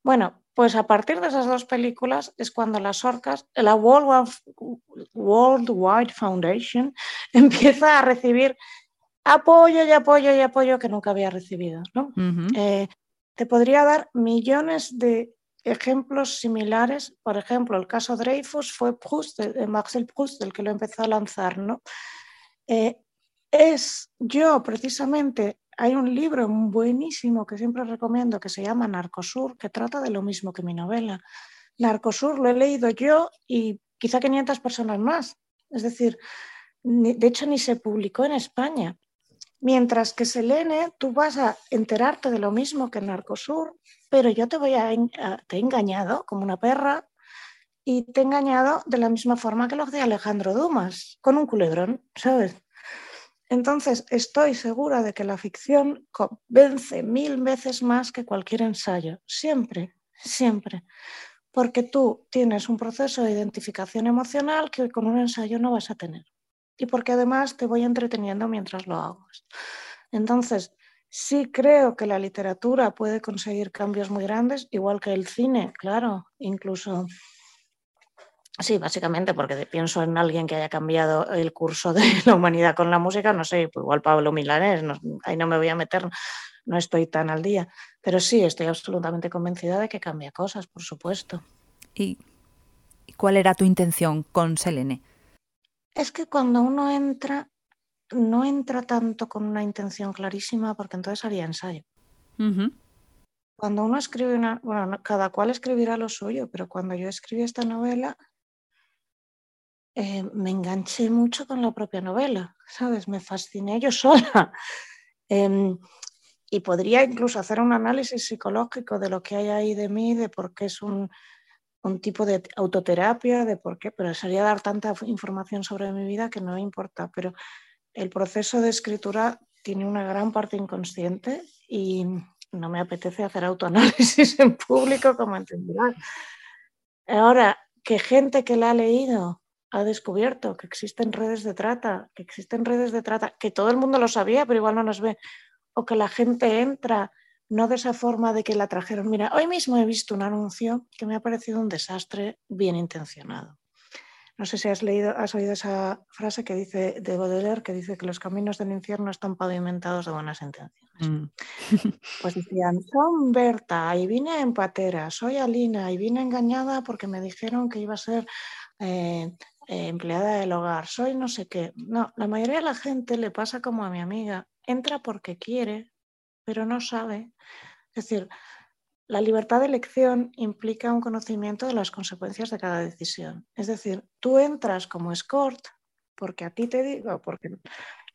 Bueno, pues a partir de esas dos películas es cuando las orcas, la World, Wide Foundation [laughs] empieza a recibir apoyo y apoyo y apoyo que nunca había recibido. ¿no? Eh, te podría dar millones de ejemplos similares. Por ejemplo, el caso Dreyfus fue Proust, de Marcel Proust, el que lo empezó a lanzar. ¿no? Eh, es yo precisamente hay un libro buenísimo que siempre recomiendo que se llama Narcosur, que trata de lo mismo que mi novela. Narcosur lo he leído yo y quizá 500 personas más. Es decir, de hecho ni se publicó en España. Mientras que Selene, tú vas a enterarte de lo mismo que Narcosur, pero yo te voy a, te he engañado como una perra y te he engañado de la misma forma que lo de Alejandro Dumas, con un culebrón, ¿sabes? Entonces, estoy segura de que la ficción convence mil veces más que cualquier ensayo, siempre, siempre, porque tú tienes un proceso de identificación emocional que con un ensayo no vas a tener y porque además te voy entreteniendo mientras lo hago. Entonces, sí creo que la literatura puede conseguir cambios muy grandes, igual que el cine, claro, incluso Sí, básicamente porque pienso en alguien que haya cambiado el curso de la humanidad con la música, no sé, pues igual Pablo Milanés, ahí no me voy a meter, no estoy tan al día, pero sí, estoy absolutamente convencida de que cambia cosas, por supuesto. ¿Y cuál era tu intención con Selene? Es que cuando uno entra, no entra tanto con una intención clarísima porque entonces haría ensayo. Cuando uno escribe una, bueno, cada cual escribirá lo suyo, pero cuando yo escribí esta novela, eh, me enganché mucho con la propia novela, ¿sabes? Me fasciné yo sola. [laughs] Em, y podría incluso hacer un análisis psicológico de lo que hay ahí de mí, de por qué es un, un tipo de autoterapia, de por qué, pero sería dar tanta información sobre mi vida que no me importa. Pero el proceso de escritura tiene una gran parte inconsciente y no me apetece hacer autoanálisis [laughs] en público, como entenderás. Ahora, que gente que la ha leído ha descubierto que existen redes de trata, que existen redes de trata, que todo el mundo lo sabía, pero igual no nos ve, o que la gente entra no de esa forma de que la trajeron. Mira, hoy mismo he visto un anuncio que me ha parecido un desastre bien intencionado. No sé si has leído, has oído esa frase que dice de Baudelaire, que dice que los caminos del infierno están pavimentados de buenas intenciones. Mm. [laughs] Pues decían, son Berta y vine en patera, soy Alina y vine engañada porque me dijeron que iba a ser eh, eh, empleada del hogar, soy no sé qué. No, la mayoría de la gente le pasa como a mi amiga, entra porque quiere, pero no sabe. Es decir, la libertad de elección implica un conocimiento de las consecuencias de cada decisión. Es decir, tú entras como escort porque a ti te digo, porque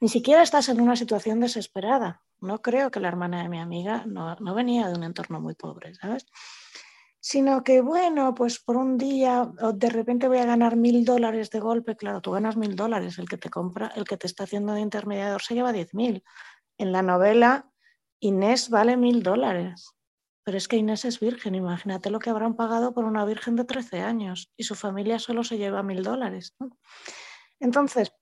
ni siquiera estás en una situación desesperada. No creo que la hermana de mi amiga no, no venía de un entorno muy pobre, ¿sabes? sino que, bueno, pues por un día de repente voy a ganar mil dólares de golpe, claro, tú ganas mil dólares, el que te compra, el que te está haciendo de intermediador se lleva diez mil. En la novela, Inés vale mil dólares, pero es que Inés es virgen, imagínate lo que habrán pagado por una virgen de 13 años y su familia solo se lleva mil dólares. Entonces,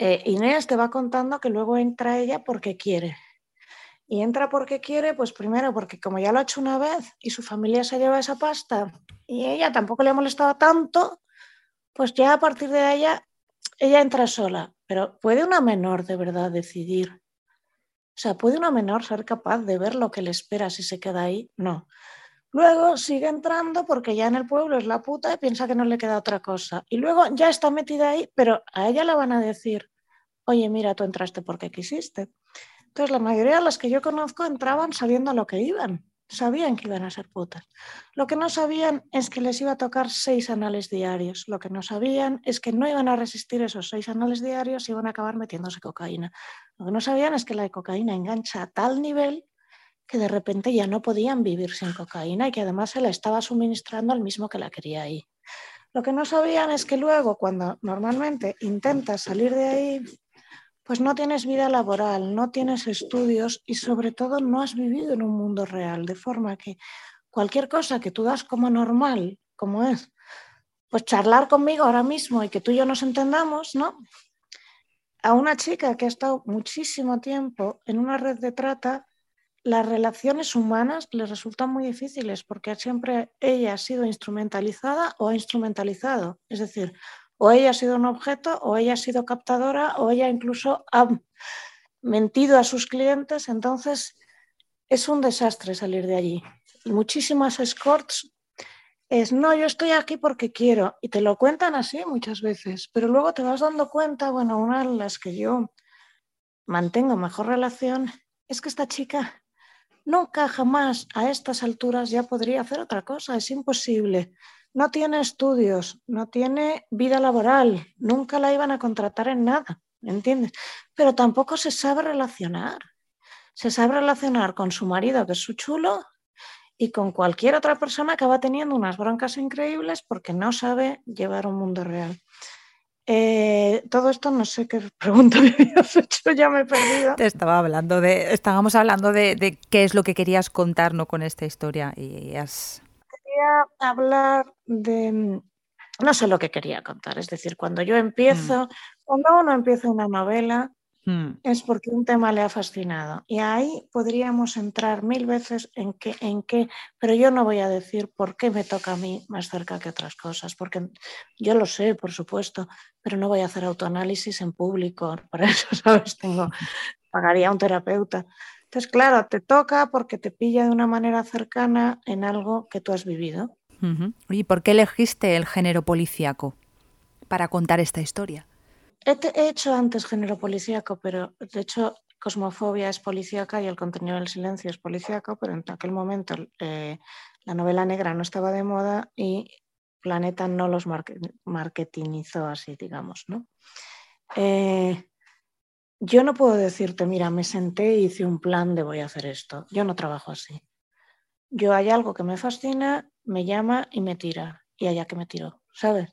eh, Inés te va contando que luego entra ella porque quiere, y entra porque quiere, pues primero porque como ya lo ha hecho una vez y su familia se lleva esa pasta y ella tampoco le ha molestado tanto, pues ya a partir de ella, ella entra sola. Pero ¿puede una menor de verdad decidir? O sea, ¿puede una menor ser capaz de ver lo que le espera si se queda ahí? No. Luego sigue entrando porque ya en el pueblo es la puta y piensa que no le queda otra cosa. Y luego ya está metida ahí, pero a ella le van a decir, oye, mira, tú entraste porque quisiste. Entonces, la mayoría de las que yo conozco entraban sabiendo a lo que iban, sabían que iban a ser putas. Lo que no sabían es que les iba a tocar seis anales diarios. Lo que no sabían es que no iban a resistir esos seis anales diarios y iban a acabar metiéndose cocaína. Lo que no sabían es que la cocaína engancha a tal nivel que de repente ya no podían vivir sin cocaína y que además se la estaba suministrando al mismo que la quería ahí. Lo que no sabían es que luego, cuando normalmente intentas salir de ahí, pues no tienes vida laboral, no tienes estudios y sobre todo no has vivido en un mundo real, de forma que cualquier cosa que tú das como normal, como es, pues charlar conmigo ahora mismo y que tú y yo nos entendamos, ¿no? A una chica que ha estado muchísimo tiempo en una red de trata, las relaciones humanas le resultan muy difíciles porque siempre ella ha sido instrumentalizada o ha instrumentalizado. Es decir, o ella ha sido un objeto, o ella ha sido captadora, o ella incluso ha mentido a sus clientes. Entonces, es un desastre salir de allí. Muchísimas escorts es, no, yo estoy aquí porque quiero. Y te lo cuentan así muchas veces, pero luego te vas dando cuenta, bueno, una de las que yo mantengo mejor relación es que esta chica nunca jamás a estas alturas ya podría hacer otra cosa, es imposible. No tiene estudios, no tiene vida laboral, nunca la iban a contratar en nada, ¿entiendes? Pero tampoco se sabe relacionar. Se sabe relacionar con su marido, que es su chulo, y con cualquier otra persona que va teniendo unas broncas increíbles porque no sabe llevar un mundo real. Eh, todo esto no sé qué [laughs] pregunta me habías hecho, ya me he perdido. Te estaba hablando de, estábamos hablando de, qué es lo que querías contarnos con esta historia y has... Quería hablar de, no sé lo que quería contar, es decir, cuando yo empiezo, mm. cuando uno empieza una novela, Mm. es porque un tema le ha fascinado. Y ahí podríamos entrar mil veces en qué, en qué, pero yo no voy a decir por qué me toca a mí más cerca que otras cosas, porque yo lo sé, por supuesto, pero no voy a hacer autoanálisis en público. [laughs] Para eso, ¿sabes? Tengo, pagaría a un terapeuta. Entonces, claro, te toca porque te pilla de una manera cercana en algo que tú has vivido. ¿Y por qué elegiste el género policíaco para contar esta historia? He, hecho antes género policíaco, pero de hecho Cosmofobia es policíaca y el contenido del silencio es policíaco, pero en aquel momento eh, la novela negra no estaba de moda y Planeta no los marketingizó así, digamos. ¿no? Eh, yo no puedo decirte, mira, me senté y hice un plan de voy a hacer esto. Yo no trabajo así. Yo hay algo que me fascina, me llama y me tira. Y allá que me tiro, ¿sabes?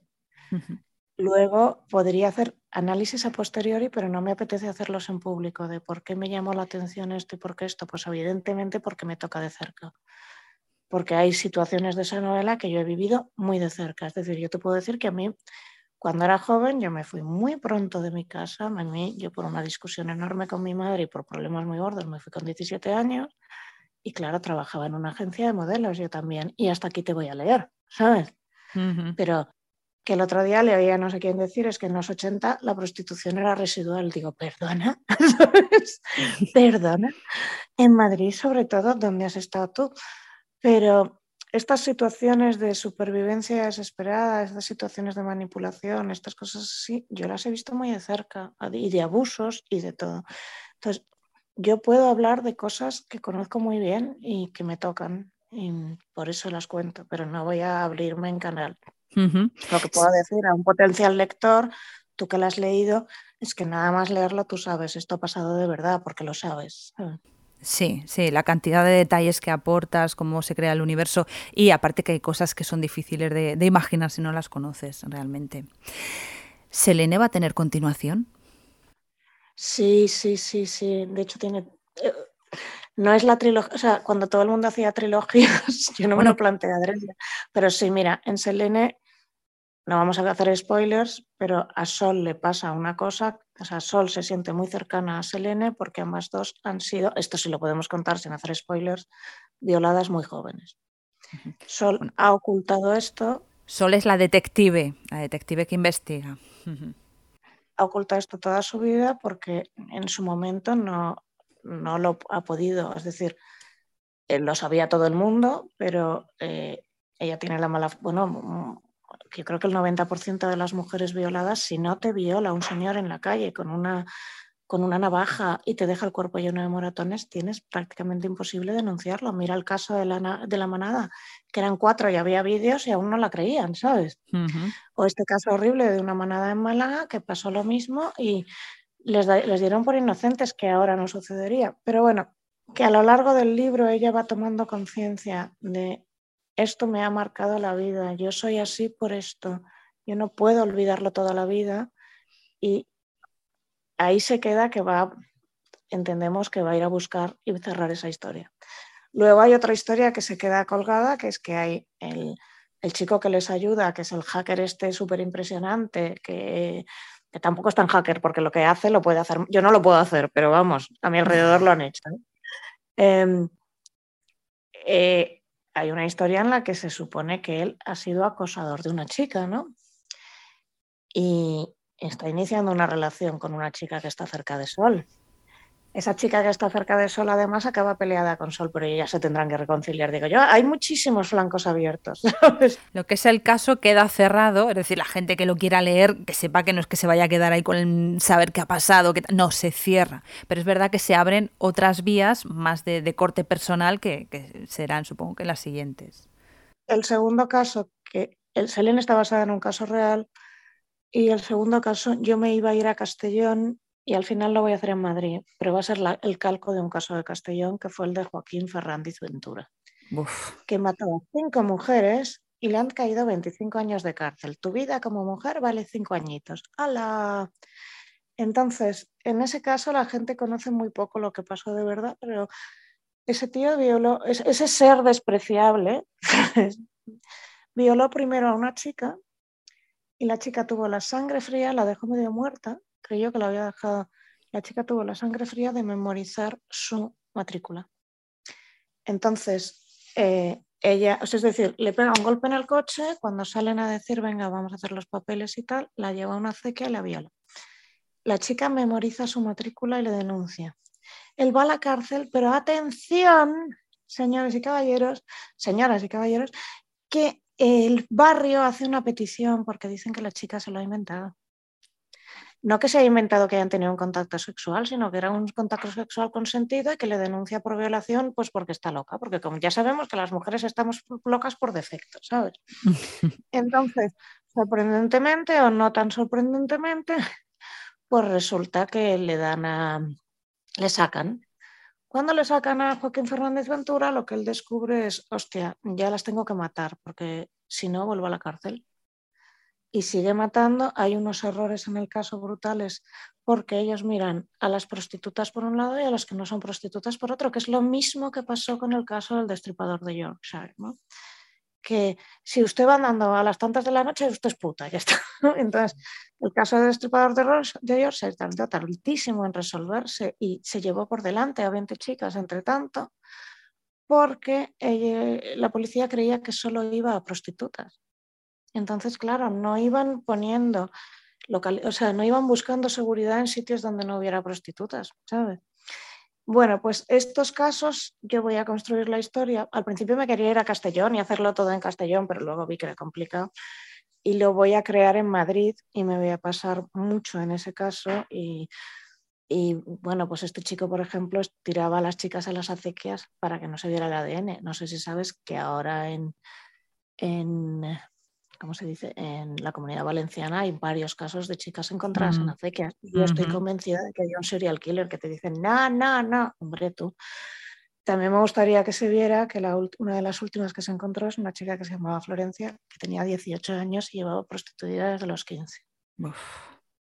Luego podría hacer análisis a posteriori, pero no me apetece hacerlos en público de por qué me llamó la atención esto y por qué esto. Pues evidentemente porque me toca de cerca. Porque hay situaciones de esa novela que yo he vivido muy de cerca. Es decir, yo te puedo decir que a mí, cuando era joven, yo me fui muy pronto de mi casa. Mí, yo por una discusión enorme con mi madre y por problemas muy gordos, me fui con 17 años. Y claro, trabajaba en una agencia de modelos yo también. Y hasta aquí te voy a leer, ¿sabes? Pero que el otro día le oía no sé quién decir, es que en los 80 la prostitución era residual. Digo, perdona, [laughs] [laughs] perdona. En Madrid, sobre todo, donde has estado tú. Pero estas situaciones de supervivencia desesperada, estas situaciones de manipulación, estas cosas así, yo las he visto muy de cerca y de abusos y de todo. Entonces, yo puedo hablar de cosas que conozco muy bien y que me tocan y por eso las cuento, pero no voy a abrirme en canal. Lo que puedo decir a un potencial lector, tú que lo has leído, es que nada más leerlo tú sabes, esto ha pasado de verdad, porque lo sabes. Sí, sí, la cantidad de detalles que aportas, cómo se crea el universo y aparte que hay cosas que son difíciles de, de imaginar si no las conoces realmente. ¿Selene va a tener continuación? Sí, sí, sí, sí. De hecho, tiene. Eh, no es la trilogía, o sea, cuando todo el mundo hacía trilogías, [laughs] yo no me lo planteé Pero sí, mira, en Selene no vamos a hacer spoilers, pero a Sol le pasa una cosa, o sea, Sol se siente muy cercana a Selene porque ambas dos han sido, esto sí lo podemos contar sin hacer spoilers, violadas muy jóvenes. Sol ha ocultado esto. Sol es la detective, la detective que investiga. Ha ocultado esto toda su vida porque en su momento no, no lo ha podido, es decir, eh, lo sabía todo el mundo, pero eh, ella tiene la mala, bueno, yo creo que el 90% de las mujeres violadas, si no te viola un señor en la calle con una, con una navaja y te deja el cuerpo lleno de moratones, tienes prácticamente imposible denunciarlo. Mira el caso de la, de la manada, que eran cuatro y había vídeos y aún no la creían, ¿sabes? O este caso horrible de una manada en Málaga que pasó lo mismo y les, les dieron por inocentes, que ahora no sucedería. Pero bueno, que a lo largo del libro ella va tomando conciencia de esto me ha marcado la vida, yo soy así por esto, yo no puedo olvidarlo toda la vida y ahí se queda que va, entendemos que va a ir a buscar y cerrar esa historia. Luego hay otra historia que se queda colgada, que es que hay el, chico que les ayuda, que es el hacker este súper impresionante, que, tampoco es tan hacker porque lo que hace lo puede hacer, yo no lo puedo hacer, pero vamos, a mi alrededor lo han hecho. Em, eh, hay una historia en la que se supone que él ha sido acosador de una chica, ¿no? Y está iniciando una relación con una chica que está cerca de Sol. Esa chica que está cerca de Sol además acaba peleada con Sol, pero ellas se tendrán que reconciliar. Digo yo, hay muchísimos flancos abiertos. [laughs] Lo que es el caso queda cerrado, es decir, la gente que lo quiera leer, que sepa que no es que se vaya a quedar ahí con el saber qué ha pasado, que no, se cierra. Pero es verdad que se abren otras vías más de, corte personal que, serán, supongo que las siguientes. El segundo caso, que el Selene está basado en un caso real, y el segundo caso, yo me iba a ir a Castellón y al final lo voy a hacer en Madrid, pero va a ser el calco de un caso de Castellón que fue el de Joaquín Ferrandiz Ventura, que mató a cinco mujeres y le han caído 25 años de cárcel. Tu vida como mujer vale cinco añitos. ¡Hala! Entonces, en ese caso la gente conoce muy poco lo que pasó de verdad, pero ese tío violó, ese ser despreciable, violó primero a una chica y la chica tuvo la sangre fría, la dejó medio muerta creyó que lo había dejado. La chica tuvo la sangre fría de memorizar su matrícula. Entonces, eh, ella, es decir, le pega un golpe en el coche, cuando salen a decir, venga, vamos a hacer los papeles y tal, la lleva a una acequia y la viola. La chica memoriza su matrícula y le denuncia. Él va a la cárcel, pero atención, señores y caballeros, señoras y caballeros, que el barrio hace una petición porque dicen que la chica se lo ha inventado no que se haya inventado que hayan tenido un contacto sexual, sino que era un contacto sexual consentido y que le denuncia por violación, pues porque está loca, porque como ya sabemos que las mujeres estamos locas por defecto, ¿sabes? [laughs] Entonces, sorprendentemente o no tan sorprendentemente, [laughs] pues resulta que le dan a, le sacan. Cuando le sacan a Joaquín Fernández Ventura, lo que él descubre es, hostia, ya las tengo que matar, porque si no, vuelvo a la cárcel y sigue matando. Hay unos errores en el caso brutales porque ellos miran a las prostitutas por un lado y a las que no son prostitutas por otro, que es lo mismo que pasó con el caso del destripador de Yorkshire. Que si usted va andando a las tantas de la noche, usted es puta, ya está. Entonces, el caso del destripador de Yorkshire tardó tantísimo en resolverse y se llevó por delante a 20 chicas entre tanto porque la policía creía que solo iba a prostitutas entonces, claro, no iban poniendo, o sea, no iban buscando seguridad en sitios donde no hubiera prostitutas, ¿sabes? Bueno, pues estos casos yo voy a construir la historia. Al principio me quería ir a Castellón y hacerlo todo en Castellón, pero luego vi que era complicado. Y lo voy a crear en Madrid y me voy a pasar mucho en ese caso. Y, y bueno, pues este chico, por ejemplo, tiraba a las chicas a las acequias para que no se viera el ADN. No sé si sabes que ahora en, en ¿cómo se dice? En la comunidad valenciana hay varios casos de chicas encontradas en mm. acequias. Yo estoy convencida de que hay un serial killer que te dice, no, no, no, hombre, tú. También me gustaría que se viera que la, una de las últimas que se encontró es una chica que se llamaba Florencia, que tenía 18 años y llevaba prostituida desde los 15.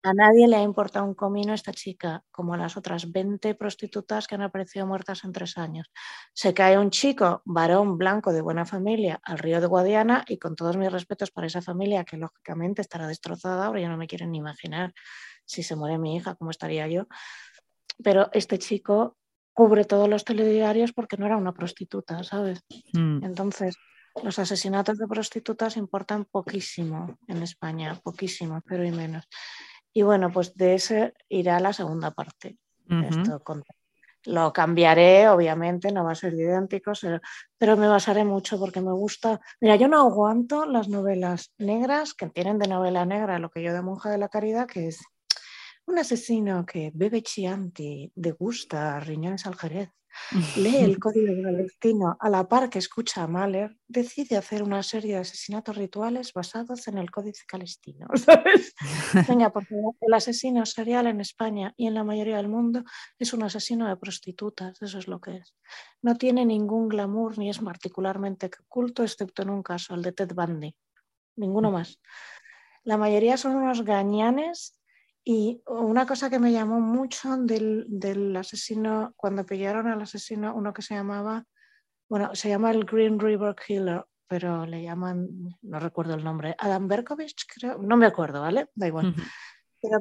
A nadie le ha importado un comino esta chica, como a las otras 20 prostitutas que han aparecido muertas en tres años. Se cae un chico, varón blanco de buena familia, al río de Guadiana y con todos mis respetos para esa familia, que lógicamente estará destrozada, ahora ya no me quieren ni imaginar si se muere mi hija, cómo estaría yo. Pero este chico cubre todos los telediarios porque no era una prostituta, ¿sabes? Mm. Entonces, los asesinatos de prostitutas importan poquísimo en España, poquísimo, pero y menos. Y bueno, pues de ese irá la segunda parte. lo cambiaré, obviamente, no va a ser idéntico, pero me basaré mucho porque me gusta. Mira, yo no aguanto las novelas negras que tienen de novela negra lo que yo de monja de la caridad, que es un asesino que bebe chianti, degusta riñones al jerez lee el [laughs] código palestino a la par que escucha a Mahler, decide hacer una serie de asesinatos rituales basados en el códice palestino. [laughs] ¿sabes? Venga, porque el asesino serial en España y en la mayoría del mundo es un asesino de prostitutas, eso es lo que es. No tiene ningún glamour ni es particularmente culto, excepto en un caso, el de Ted Bundy. Ninguno más. La mayoría son unos gañanes y una cosa que me llamó mucho del, asesino, cuando pillaron al asesino, uno que se llamaba, bueno, se llama el Green River Killer, pero le llaman, no recuerdo el nombre, Adam Berkovich, creo, no me acuerdo, ¿vale? Da igual. Pero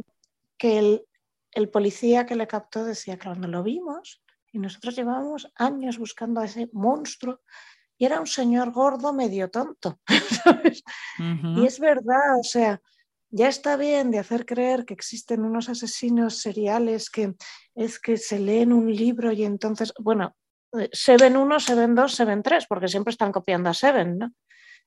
que el, el, policía que le captó decía que cuando lo vimos, Y nosotros llevábamos años buscando a ese monstruo y era un señor gordo medio tonto, [laughs] Y es verdad, o sea, ya está bien de hacer creer que existen unos asesinos seriales que es que se leen un libro y entonces, bueno, eh, Seven 1, Seven 2, Seven 3, porque siempre están copiando a Seven, ¿no?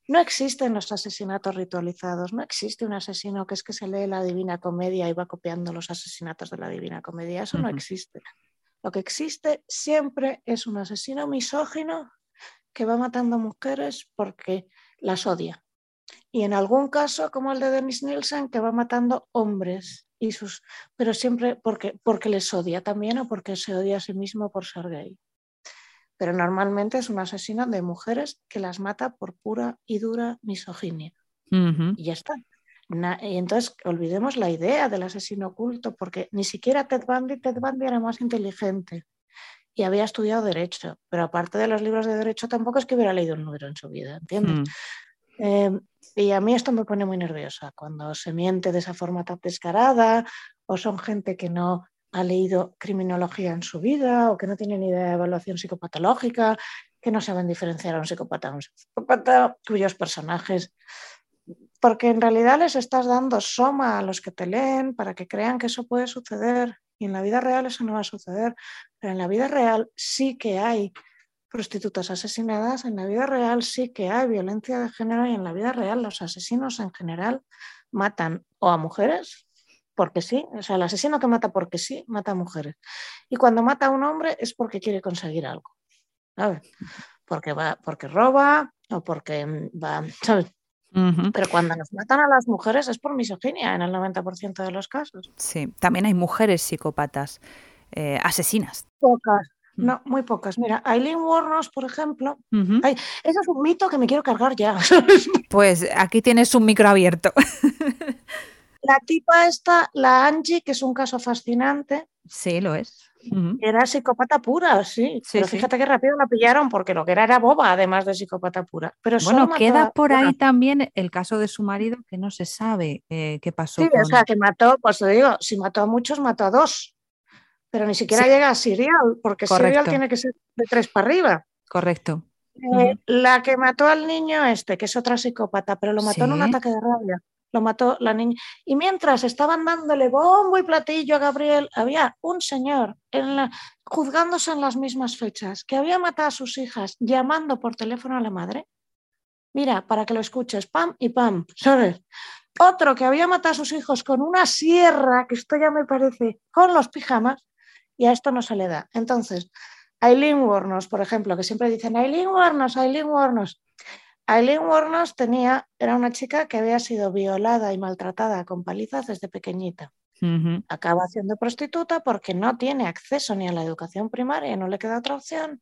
No existen los asesinatos ritualizados, no existe un asesino que es que se lee la Divina Comedia y va copiando los asesinatos de la Divina Comedia, eso no existe. Lo que existe siempre es un asesino misógino que va matando mujeres porque las odia. Y en algún caso, como el de Dennis Nielsen, que va matando hombres, y sus, pero siempre porque, porque les odia también o porque se odia a sí mismo por ser gay. Pero normalmente es un asesino de mujeres que las mata por pura y dura misoginia. Y ya está. y entonces olvidemos la idea del asesino oculto, porque ni siquiera Ted Bundy, Ted Bundy era más inteligente y había estudiado Derecho, pero aparte de los libros de Derecho tampoco es que hubiera leído un libro en su vida, ¿entiendes? Mm. Eh, y a mí esto me pone muy nerviosa, cuando se miente de esa forma tan descarada o son gente que no ha leído criminología en su vida o que no tienen idea de evaluación psicopatológica, que no saben diferenciar a un psicópata a un psicópata, cuyos personajes porque en realidad les estás dando soma a los que te leen para que crean que eso puede suceder. Y en la vida real eso no va a suceder, pero en la vida real sí que hay prostitutas asesinadas, en la vida real sí que hay violencia de género y en la vida real los asesinos en general matan o a mujeres, porque sí, o sea, el asesino que mata porque sí, mata a mujeres. Y cuando mata a un hombre es porque quiere conseguir algo, ¿sabes? Porque, va, porque roba o porque va, ¿sabes? Pero cuando nos matan a las mujeres es por misoginia en el 90% de los casos. Sí, también hay mujeres psicópatas eh, asesinas. Pocas, mm. No, muy pocas. Mira, Aileen Warnos, por ejemplo, ese es un mito que me quiero cargar ya. [laughs] Pues aquí tienes un micro abierto. [laughs] La tipa esta, la Angie, que es un caso fascinante. Sí, lo es. Era psicópata pura, sí. pero fíjate que rápido la pillaron porque lo que era era boba, además de psicópata pura. Pero bueno, queda por ahí también el caso de su marido que no se sabe eh, qué pasó. Sí, o sea, que mató, pues te digo, si mató a muchos, mató a dos. Pero ni siquiera llega a Serial, porque Serial tiene que ser de tres para arriba. Correcto. Eh, la que mató al niño este, que es otra psicópata, pero lo mató en un ataque de rabia lo mató la niña. Y mientras estaban dándole bombo y platillo a Gabriel, había un señor en juzgándose en las mismas fechas, que había matado a sus hijas llamando por teléfono a la madre. Mira, para que lo escuches, pam y pam, ¿sabes? Otro que había matado a sus hijos con una sierra, que esto ya me parece, con los pijamas, y a esto no se le da. Entonces, Aileen Warnos, por ejemplo, que siempre dicen Aileen Warnos, Aileen Warnos. Aileen Warnos tenía, era una chica que había sido violada y maltratada con palizas desde pequeñita. Acaba siendo prostituta porque no tiene acceso ni a la educación primaria, no le queda otra opción.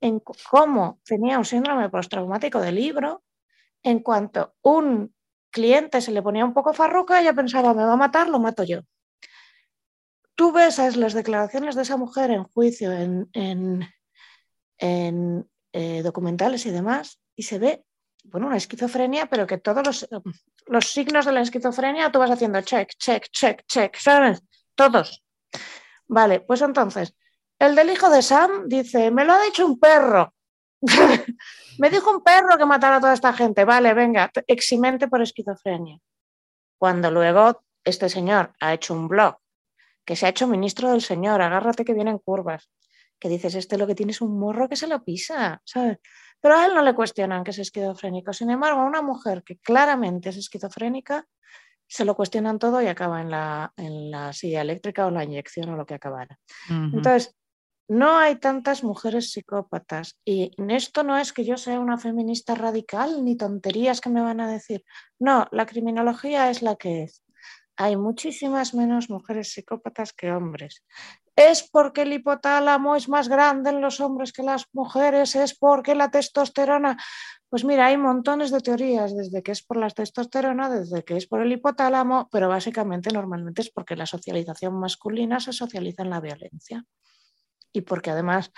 En cómo tenía un síndrome postraumático del libro, en cuanto un cliente se le ponía un poco farruca, ella pensaba, me va a matar, lo mato yo. Tú ves las declaraciones de esa mujer en juicio, en, en, eh, documentales y demás, y se ve, bueno, una esquizofrenia, pero que todos los, los signos de la esquizofrenia tú vas haciendo check, check, check, check, ¿sabes? Todos. Vale, pues entonces, el del hijo de Sam dice, me lo ha dicho un perro. [laughs] me dijo un perro que matara a toda esta gente. Vale, venga, eximente por esquizofrenia. Cuando luego este señor ha hecho un blog, que se ha hecho ministro del señor, agárrate que vienen curvas, que dices, este lo que tiene es un morro que se lo pisa, ¿sabes? Pero a él no le cuestionan que es esquizofrénico. Sin embargo, a una mujer que claramente es esquizofrénica, se lo cuestionan todo y acaba en la, en la silla eléctrica o la inyección o lo que acabara. Entonces, no hay tantas mujeres psicópatas. Y esto no es que yo sea una feminista radical ni tonterías que me van a decir. No, la criminología es la que es. Hay muchísimas menos mujeres psicópatas que hombres es porque el hipotálamo es más grande en los hombres que las mujeres, es porque la testosterona. Pues mira, hay montones de teorías, desde que es por la testosterona, desde que es por el hipotálamo, pero básicamente normalmente es porque la socialización masculina se socializa en la violencia. Y porque además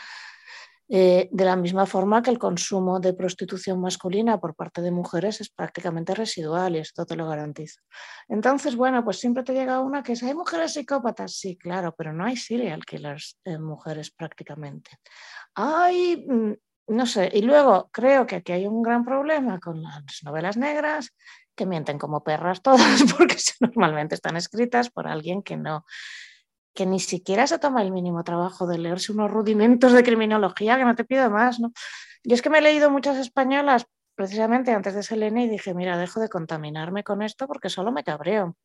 Eh, de la misma forma que el consumo de prostitución masculina por parte de mujeres es prácticamente residual y esto te lo garantizo. Entonces, bueno, pues siempre te llega una que es, ¿hay mujeres psicópatas? Sí, claro, pero no hay serial killers en mujeres prácticamente. Hay, mm, no sé, y luego creo que aquí hay un gran problema con las novelas negras que mienten como perras todas [laughs] porque normalmente están escritas por alguien que no que ni siquiera se toma el mínimo trabajo de leerse unos rudimentos de criminología, que no te pido más, ¿no? Yo es que me he leído muchas españolas precisamente antes de Selene y dije, mira, dejo de contaminarme con esto porque solo me cabreo.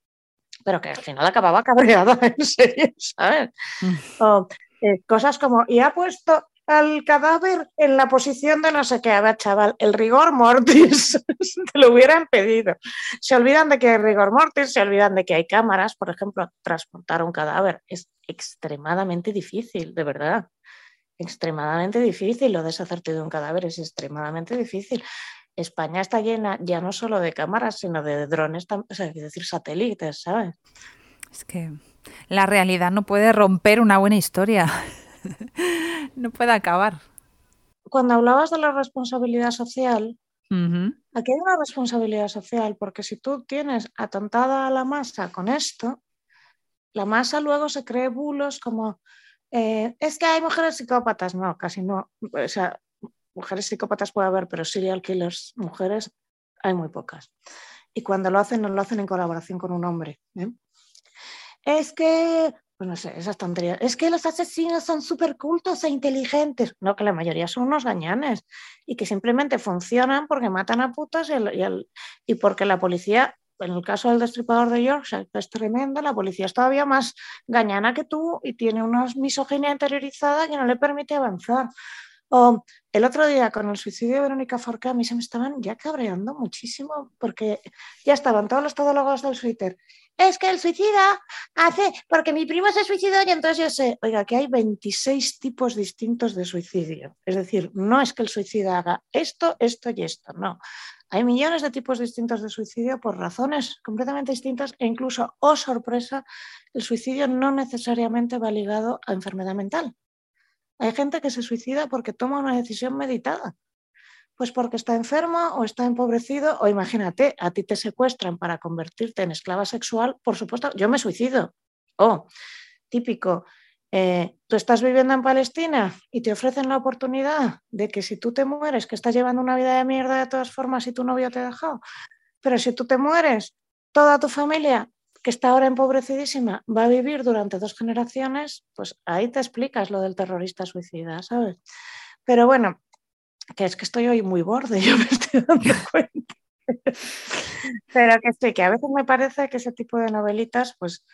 Pero que al final acababa cabreada, [laughs] en serio, ¿sabes? Mm. O, eh, cosas como, y ha puesto al cadáver en la posición de no sé qué. A ver, chaval, el rigor mortis, [laughs] te lo hubieran pedido. Se olvidan de que hay rigor mortis, se olvidan de que hay cámaras. Por ejemplo, transportar un cadáver es extremadamente difícil, de verdad. Extremadamente difícil. Lo deshacerte de un cadáver es extremadamente difícil. España está llena ya no solo de cámaras, sino de drones, o decir, satélites, ¿sabes? Es que la realidad no puede romper una buena historia. [laughs] no puede acabar. Cuando hablabas de la responsabilidad social, aquí hay una responsabilidad social, porque si tú tienes atontada a la masa con esto, la masa luego se cree bulos como, eh, es que hay mujeres psicópatas, no, casi no. O sea, mujeres psicópatas puede haber, pero serial killers, mujeres, hay muy pocas. Y cuando lo hacen, no lo hacen en colaboración con un hombre. ¿eh? Es que pues no sé, esas tonterías. Es que los asesinos son súper cultos e inteligentes. No, que la mayoría son unos gañanes y que simplemente funcionan porque matan a putas y, porque la policía, en el caso del destripador de Yorkshire, es tremenda, la policía es todavía más gañana que tú y tiene una misoginia interiorizada que no le permite avanzar. O el otro día con el suicidio de Verónica Forca, a mí se me estaban ya cabreando muchísimo porque ya estaban todos los todólogos del Twitter es que el suicida hace, porque mi primo se suicidó y entonces yo sé, oiga, que hay 26 tipos distintos de suicidio. Es decir, no es que el suicida haga esto, esto y esto, no. Hay millones de tipos distintos de suicidio por razones completamente distintas e incluso, oh sorpresa, el suicidio no necesariamente va ligado a enfermedad mental. Hay gente que se suicida porque toma una decisión meditada. Pues porque está enfermo o está empobrecido o imagínate, a ti te secuestran para convertirte en esclava sexual, por supuesto, yo me suicido. O típico, eh, tú estás viviendo en Palestina y te ofrecen la oportunidad de que si tú te mueres, que estás llevando una vida de mierda de todas formas y tu novio te ha dejado, pero si tú te mueres, toda tu familia que está ahora empobrecidísima va a vivir durante dos generaciones, pues ahí te explicas lo del terrorista suicida, ¿sabes? Pero bueno, que es que estoy hoy muy borde, [laughs] yo me estoy dando [laughs] cuenta. Pero que sí, que a veces me parece que ese tipo de novelitas, pues,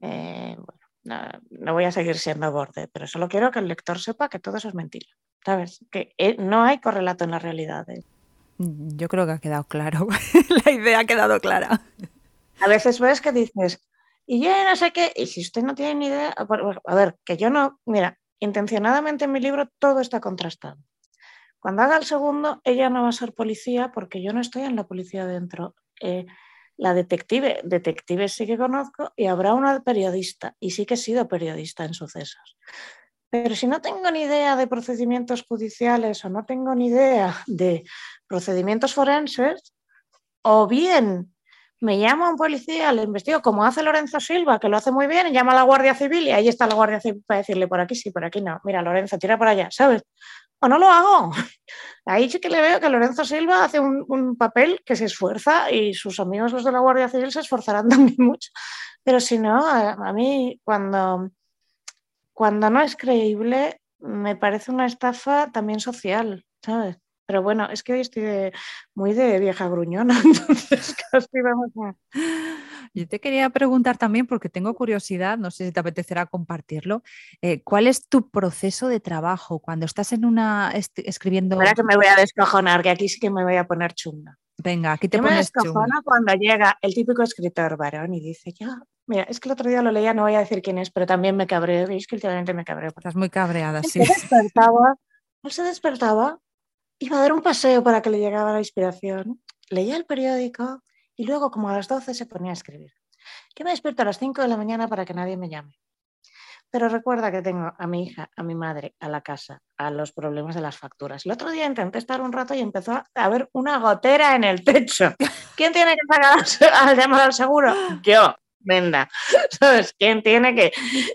eh, bueno, no, voy a seguir siendo borde, pero solo quiero que el lector sepa que todo eso es mentira, ¿sabes? Que eh, no hay correlato en la realidad. Yo creo que ha quedado claro, [laughs] la idea ha quedado clara. A veces ves que dices, y yo no sé qué, y si usted no tiene ni idea, a ver, que yo no, mira, intencionadamente en mi libro todo está contrastado. Cuando haga el segundo, ella no va a ser policía porque yo no estoy en la policía dentro. Eh, la detective, detective sí que conozco y habrá una periodista y sí que he sido periodista en sucesos. Pero si no tengo ni idea de procedimientos judiciales o no tengo ni idea de procedimientos forenses, o bien me llamo a un policía, le investigo, como hace Lorenzo Silva, que lo hace muy bien, llama a la Guardia Civil y ahí está la Guardia Civil para decirle por aquí sí, por aquí no. Mira, Lorenzo, tira por allá, ¿sabes? O no lo hago. [laughs] Ahí sí que le veo que Lorenzo Silva hace un, papel que se esfuerza y sus amigos los de la Guardia Civil se esforzarán [laughs] también mucho. Pero si no, a, mí cuando, cuando no es creíble me parece una estafa también social, ¿sabes? Pero bueno, es que hoy estoy muy de vieja gruñona, [laughs] entonces casi vamos a... Yo te quería preguntar también, porque tengo curiosidad, no sé si te apetecerá compartirlo, eh, ¿cuál es tu proceso de trabajo cuando estás en una escribiendo? Ahora que me voy a descojonar, que aquí sí que me voy a poner chunga. Venga, aquí te Yo pones me descojona cuando llega el típico escritor varón y dice, ya, mira, es que el otro día lo leía, no voy a decir quién es, pero también me cabreo, veis que últimamente me cabreo. Estás muy cabreada, sí. Se despertaba, él se despertaba, iba a dar un paseo para que le llegara la inspiración, leía el periódico, y luego, como a las 12, se ponía a escribir. Que me despierto a las 5 de la mañana para que nadie me llame. pero recuerda que tengo a mi hija, a mi madre, a la casa, a los problemas de las facturas. El otro día intenté estar un rato y empezó a haber una gotera en el techo. ¿Quién tiene que sacar [laughs] al llamar al seguro? Yo. Venda, [laughs] ¿sabes? ¿Quién tiene que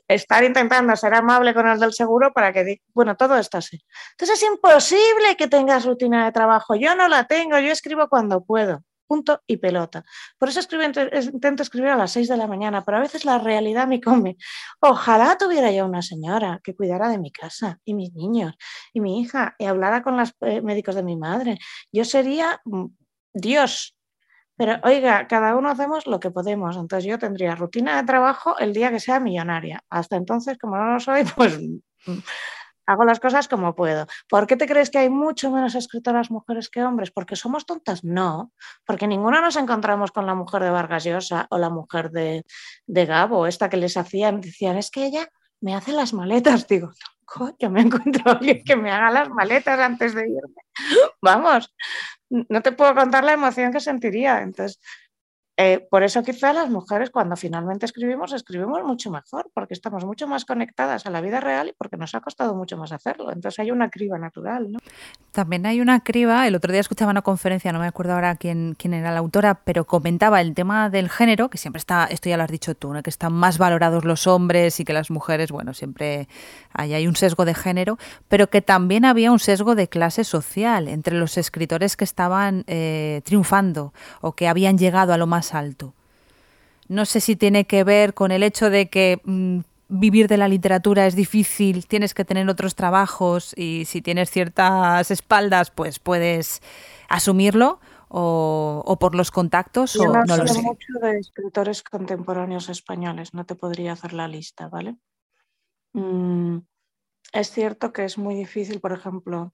estar intentando ser amable con el del seguro para que, bueno, todo esto así. Entonces es imposible que tengas rutina de trabajo. Yo no la tengo, yo escribo cuando puedo punto y pelota. Por eso escribo, intento escribir a las 6 de la mañana, pero a veces la realidad me come. Ojalá tuviera yo una señora que cuidara de mi casa y mis niños y mi hija y hablara con los eh, médicos de mi madre. Yo sería mm, Dios. Pero oiga, cada uno hacemos lo que podemos. Entonces yo tendría rutina de trabajo el día que sea millonaria. Hasta entonces, como no lo soy, [laughs] pues mm, hago las cosas como puedo. ¿Por qué te crees que hay mucho menos escritoras mujeres que hombres? ¿Porque somos tontas? No, porque ninguna nos encontramos con la mujer de Vargas Llosa o la mujer de, de Gabo, esta que les hacían, decían, es que ella me hace las maletas. Digo, coño, me encuentro alguien que me haga las maletas antes de irme. [laughs] Vamos, no te puedo contar la emoción que sentiría. Entonces, eh, por eso quizá las mujeres cuando finalmente escribimos, escribimos mucho mejor, porque estamos mucho más conectadas a la vida real y porque nos ha costado mucho más hacerlo. Entonces hay una criba natural. ¿no? También hay una criba, el otro día escuchaba una conferencia, no me acuerdo ahora quién, quién era la autora, pero comentaba el tema del género, que siempre está, esto ya lo has dicho tú, que están más valorados los hombres y que las mujeres, bueno, siempre hay, hay un sesgo de género, pero que también había un sesgo de clase social entre los escritores que estaban eh, triunfando o que habían llegado a lo más alto. No sé si tiene que ver con el hecho de que mm, vivir de la literatura es difícil, tienes que tener otros trabajos y si tienes ciertas espaldas, pues puedes asumirlo. O, por los contactos o no, lo sé. mucho de escritores contemporáneos españoles, no te podría hacer la lista, ¿vale? Mm, es cierto que es muy difícil, por ejemplo,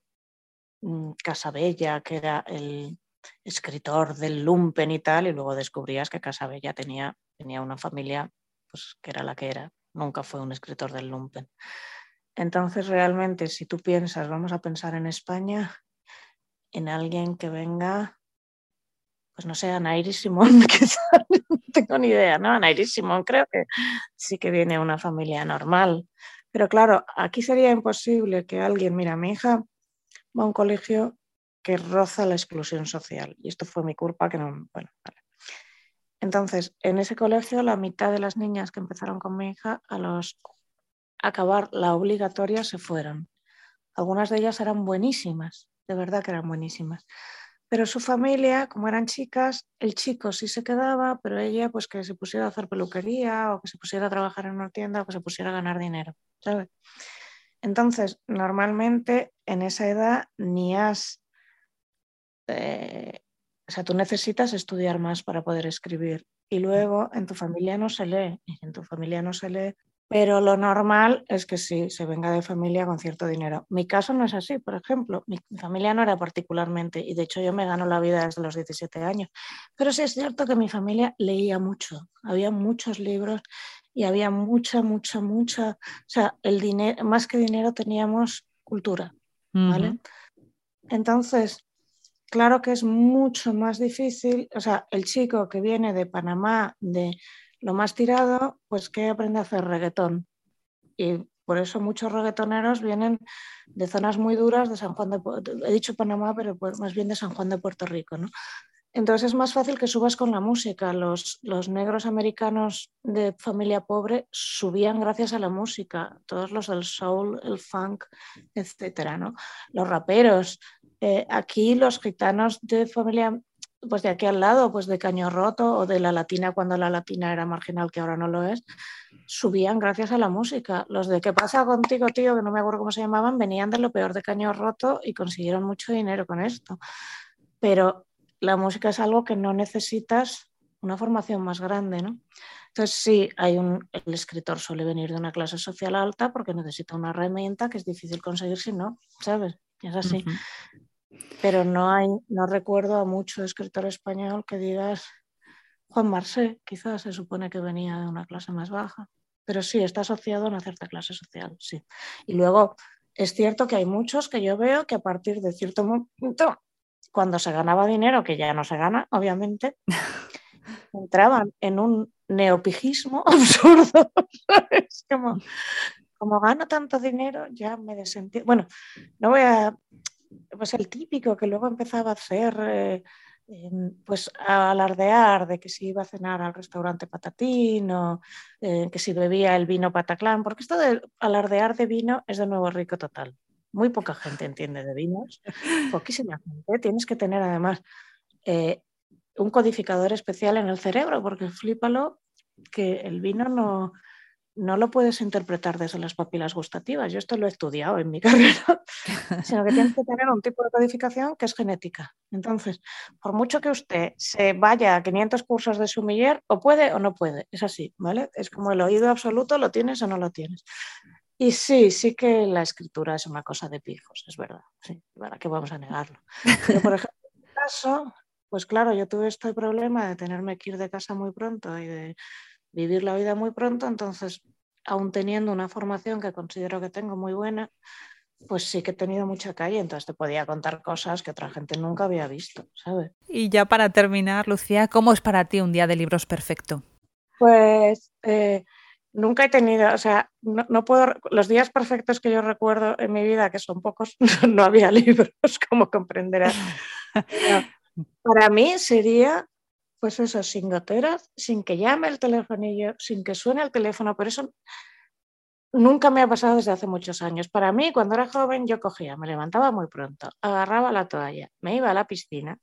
mm, Casabella, que era el, escritor del lumpen y tal, y luego descubrías que Casabella tenía, tenía una familia pues, que era la que era, nunca fue un escritor del lumpen. Entonces, realmente, si tú piensas, vamos a pensar en España, en alguien que venga, pues no sé, Anairis Simón, [laughs] que no tengo ni idea, ¿no? Anairis Simón creo que sí que viene una familia normal. Pero claro, aquí sería imposible que alguien, mira, mi hija va a un colegio roza la exclusión social. Y esto fue mi culpa, que no... Bueno, Entonces, en ese colegio, la mitad de las niñas que empezaron con mi hija, a los acabar la obligatoria, se fueron. Algunas de ellas eran buenísimas, de verdad que eran buenísimas. Pero su familia, como eran chicas, el chico sí se quedaba, pero ella pues que se pusiera a hacer peluquería o que se pusiera a trabajar en una tienda o que se pusiera a ganar dinero. Entonces, normalmente en esa edad ni has eh, o sea, tú necesitas estudiar más para poder escribir. Y luego en tu familia no se lee, en tu familia no se lee, pero lo normal es que sí, se venga de familia con cierto dinero. Mi caso no es así, por ejemplo, mi, familia no era particularmente, y de hecho yo me gano la vida desde los 17 años, pero sí es cierto que mi familia leía mucho, había muchos libros y había mucha, mucha, mucha, o sea, el dinero, más que dinero teníamos cultura, ¿vale? Entonces, claro que es mucho más difícil, o sea, el chico que viene de Panamá, de lo más tirado, pues que aprende a hacer reggaetón. Y por eso muchos reggaetoneros vienen de zonas muy duras de San Juan de he dicho Panamá, pero pues más bien de San Juan de Puerto Rico, ¿no? Entonces es más fácil que subas con la música. Los, los negros americanos de familia pobre subían gracias a la música, todos los del soul, el funk, etcétera, ¿no? Los raperos, eh, aquí los gitanos de familia, pues de aquí al lado, pues de Caño Roto o de la Latina cuando la Latina era marginal, que ahora no lo es, subían gracias a la música. Los de ¿Qué pasa contigo, tío? Que no me acuerdo cómo se llamaban, venían de lo peor de Caño Roto y consiguieron mucho dinero con esto. Pero la música es algo que no necesitas una formación más grande, ¿no? Entonces sí, hay un, el escritor suele venir de una clase social alta porque necesita una herramienta que es difícil conseguir si no, ¿sabes? Es así. Pero no hay, no recuerdo a mucho escritor español que digas Juan Marsé, quizás se supone que venía de una clase más baja, pero sí está asociado a una cierta clase social, sí. Y luego es cierto que hay muchos que yo veo que a partir de cierto momento, cuando se ganaba dinero, que ya no se gana, obviamente, [laughs] entraban en un neopijismo [laughs] absurdo. Es como, como gano tanto dinero, ya me desentiendo. Bueno, no voy a. Pues el típico que luego empezaba a hacer. Eh, pues a alardear de que si iba a cenar al restaurante Patatín o eh, que si bebía el vino Pataclán, porque esto de alardear de vino es de nuevo rico total. Muy poca gente entiende de vinos, [laughs] poquísima gente. Tienes que tener además eh, un codificador especial en el cerebro, porque flípalo que el vino no, no lo puedes interpretar desde las papilas gustativas. Yo esto lo he estudiado en mi [laughs] carrera, sino que tienes que tener un tipo de codificación que es genética. Entonces, por mucho que usted se vaya a 500 cursos de sumiller, o puede o no puede. Es así, ¿vale? Es como el oído absoluto, lo tienes o no lo tienes. Y sí, sí que la escritura es una cosa de pijos, es verdad. Sí, ¿para qué vamos a negarlo? Pero, por [laughs] ejemplo, en mi caso, pues claro, yo tuve este problema de tenerme que ir de casa muy pronto y de vivir la vida muy pronto, entonces, aún teniendo una formación que considero que tengo muy buena, pues sí que he tenido mucha calle, entonces te podía contar cosas que otra gente nunca había visto, ¿sabes? Y ya para terminar, Lucía, ¿cómo es para ti un día de libros perfecto? Pues eh, nunca he tenido, o sea, no, puedo, los días perfectos que yo recuerdo en mi vida, que son pocos, [laughs] no había libros, [laughs] como comprenderás. para mí sería pues eso, sin goteras, sin que llame el telefonillo, sin que suene el teléfono, por eso nunca me ha pasado desde hace muchos años. Para mí, cuando era joven, yo cogía, me levantaba muy pronto, agarraba la toalla, me iba a la piscina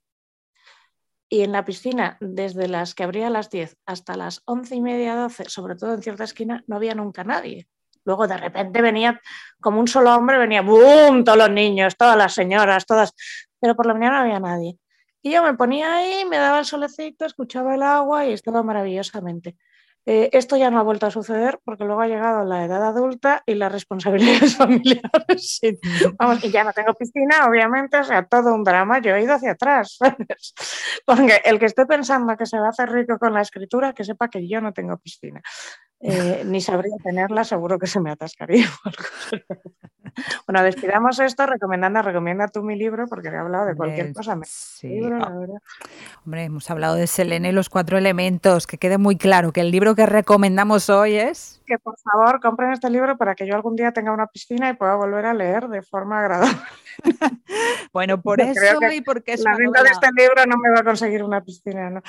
y en la piscina, desde las que abría a las 10 hasta las 11 y media, 12, sobre todo en cierta esquina, no había nunca nadie. Luego de repente venía como un solo hombre, venía ¡boom! Todos los niños, todas las señoras, todas, pero por la mañana no había nadie. Y yo me ponía ahí, me daba el solecito, escuchaba el agua y estaba maravillosamente. Eh, esto ya no ha vuelto a suceder porque luego ha llegado la edad adulta y las responsabilidades [laughs] familiares. Vamos, y ya no tengo piscina, obviamente, o sea, todo un drama. Yo he ido hacia atrás. [laughs] Porque el que esté pensando que se va a hacer rico con la escritura, que sepa que yo no tengo piscina. Eh, ni sabría tenerla, seguro que se me atascaría. [laughs] bueno, despidamos esto recomendando, recomienda tú mi libro porque he hablado de cualquier cosa. Sí. Hombre, hemos hablado de Selene y los cuatro elementos, que quede muy claro que el libro que recomendamos hoy es... Que por favor compren este libro para que yo algún día tenga una piscina y pueda volver a leer de forma agradable. [laughs] bueno, [laughs] por eso y porque es La venta de este libro no me va a conseguir una piscina, ¿no?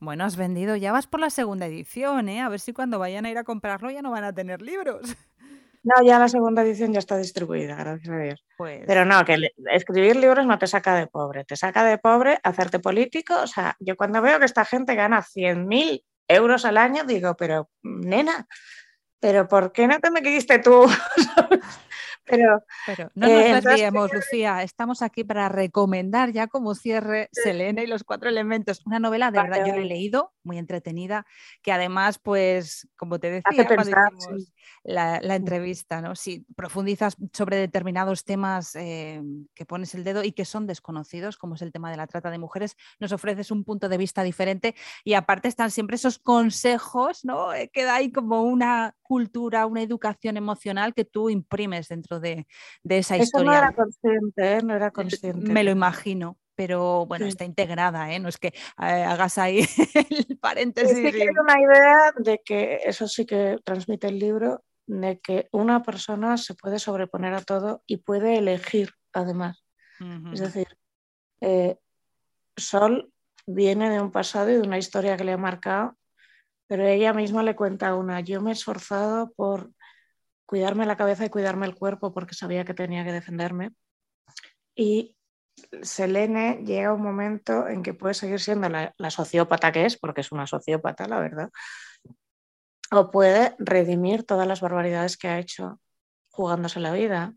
bueno, has vendido, ya vas por la segunda edición, ¿eh? A ver si cuando vayan a ir a comprarlo ya no van a tener libros. [laughs] No, ya la segunda edición ya está distribuida, gracias a Dios. Pues Pero no, que escribir libros no te saca de pobre, te saca de pobre hacerte político. O sea, yo cuando veo que esta gente gana 100.000 euros al año, digo, pero nena, pero ¿por qué no te me quisiste tú? [laughs] Pero, no nos eh, desviemos, Lucía. Estamos aquí para recomendar ya como cierre Selena y los cuatro elementos. Una novela, de verdad, yo la he leído, muy entretenida, que además, pues, como te decía, la, entrevista, ¿no? Si profundizas sobre determinados temas eh, que pones el dedo y que son desconocidos, como es el tema de la trata de mujeres, nos ofreces un punto de vista diferente y aparte están siempre esos consejos, ¿no? Eh, queda ahí como una cultura, una educación emocional que tú imprimes dentro de, esa historia. no era consciente, ¿eh? no era consciente. Me lo imagino pero bueno, está integrada, ¿eh? no es que hagas ahí [laughs] el paréntesis. Sí que una idea de que eso sí que transmite el libro, de que una persona se puede sobreponer a todo y puede elegir además. Es decir, eh, Sol viene de un pasado y de una historia que le ha marcado, pero ella misma le cuenta una, yo me he esforzado por cuidarme la cabeza y cuidarme el cuerpo porque sabía que tenía que defenderme. Y Selene llega un momento en que puede seguir siendo la, la sociópata que es, porque es una sociópata, la verdad, o puede redimir todas las barbaridades que ha hecho jugándose la vida.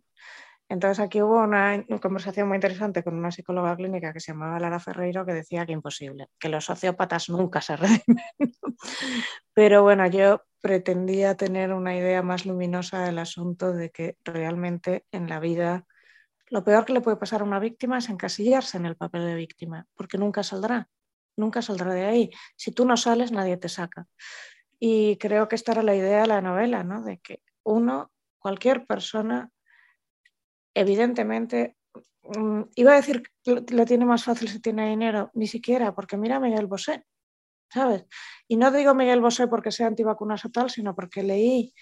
Entonces aquí hubo una, conversación muy interesante con una psicóloga clínica que se llamaba Lara Ferreiro que decía que imposible, que los sociópatas nunca se [laughs] redimen. Pero bueno, yo pretendía tener una idea más luminosa del asunto de que realmente en la vida lo peor que le puede pasar a una víctima es encasillarse en el papel de víctima, porque nunca saldrá, nunca saldrá de ahí. Si tú no sales, nadie te saca. Y creo que esta era la idea de la novela, ¿no? De que uno, cualquier persona, evidentemente, mm, iba a decir que lo tiene más fácil si tiene dinero, ni siquiera, porque mira a Miguel Bosé. ¿sabes? Y no digo Miguel Bosé porque sea antivacunas o tal, sino porque leí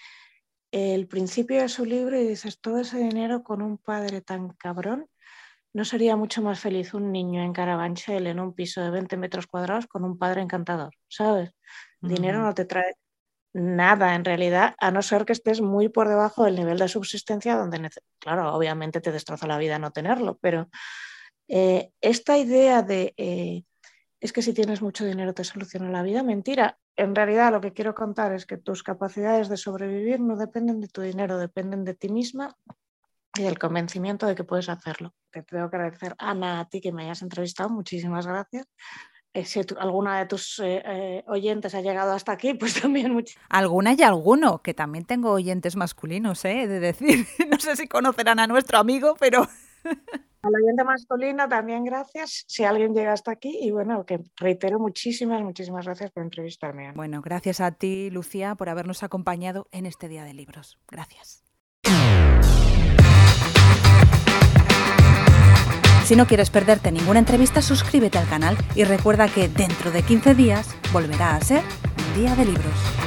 el principio de su libro y dices, todo ese dinero con un padre tan cabrón, ¿no sería mucho más feliz un niño en Carabanchel en un piso de 20 metros cuadrados con un padre encantador? ¿Sabes? Dinero no te trae nada en realidad, a no ser que estés muy por debajo del nivel de subsistencia donde, claro, obviamente te destroza la vida no tenerlo, pero eh, esta idea de eh, es que si tienes mucho dinero te soluciona la vida, mentira. En realidad lo que quiero contar es que tus capacidades de sobrevivir no dependen de tu dinero, dependen de ti misma y del convencimiento de que puedes hacerlo. Te tengo que agradecer, Ana, a ti que me hayas entrevistado. Muchísimas gracias. Eh, si alguna de tus oyentes ha llegado hasta aquí, pues [laughs] también muchas. Alguna y alguno, que también tengo oyentes masculinos, ¿eh? de decir. [laughs] No sé si conocerán a nuestro amigo, pero [laughs] al oyente masculino también gracias, si alguien llega hasta aquí. Y bueno, que reitero muchísimas, muchísimas gracias por entrevistarme. Bueno, gracias a ti, Lucía, por habernos acompañado en este Día de Libros. Gracias. Si no quieres perderte ninguna entrevista, suscríbete al canal y recuerda que dentro de 15 días volverá a ser un Día de Libros.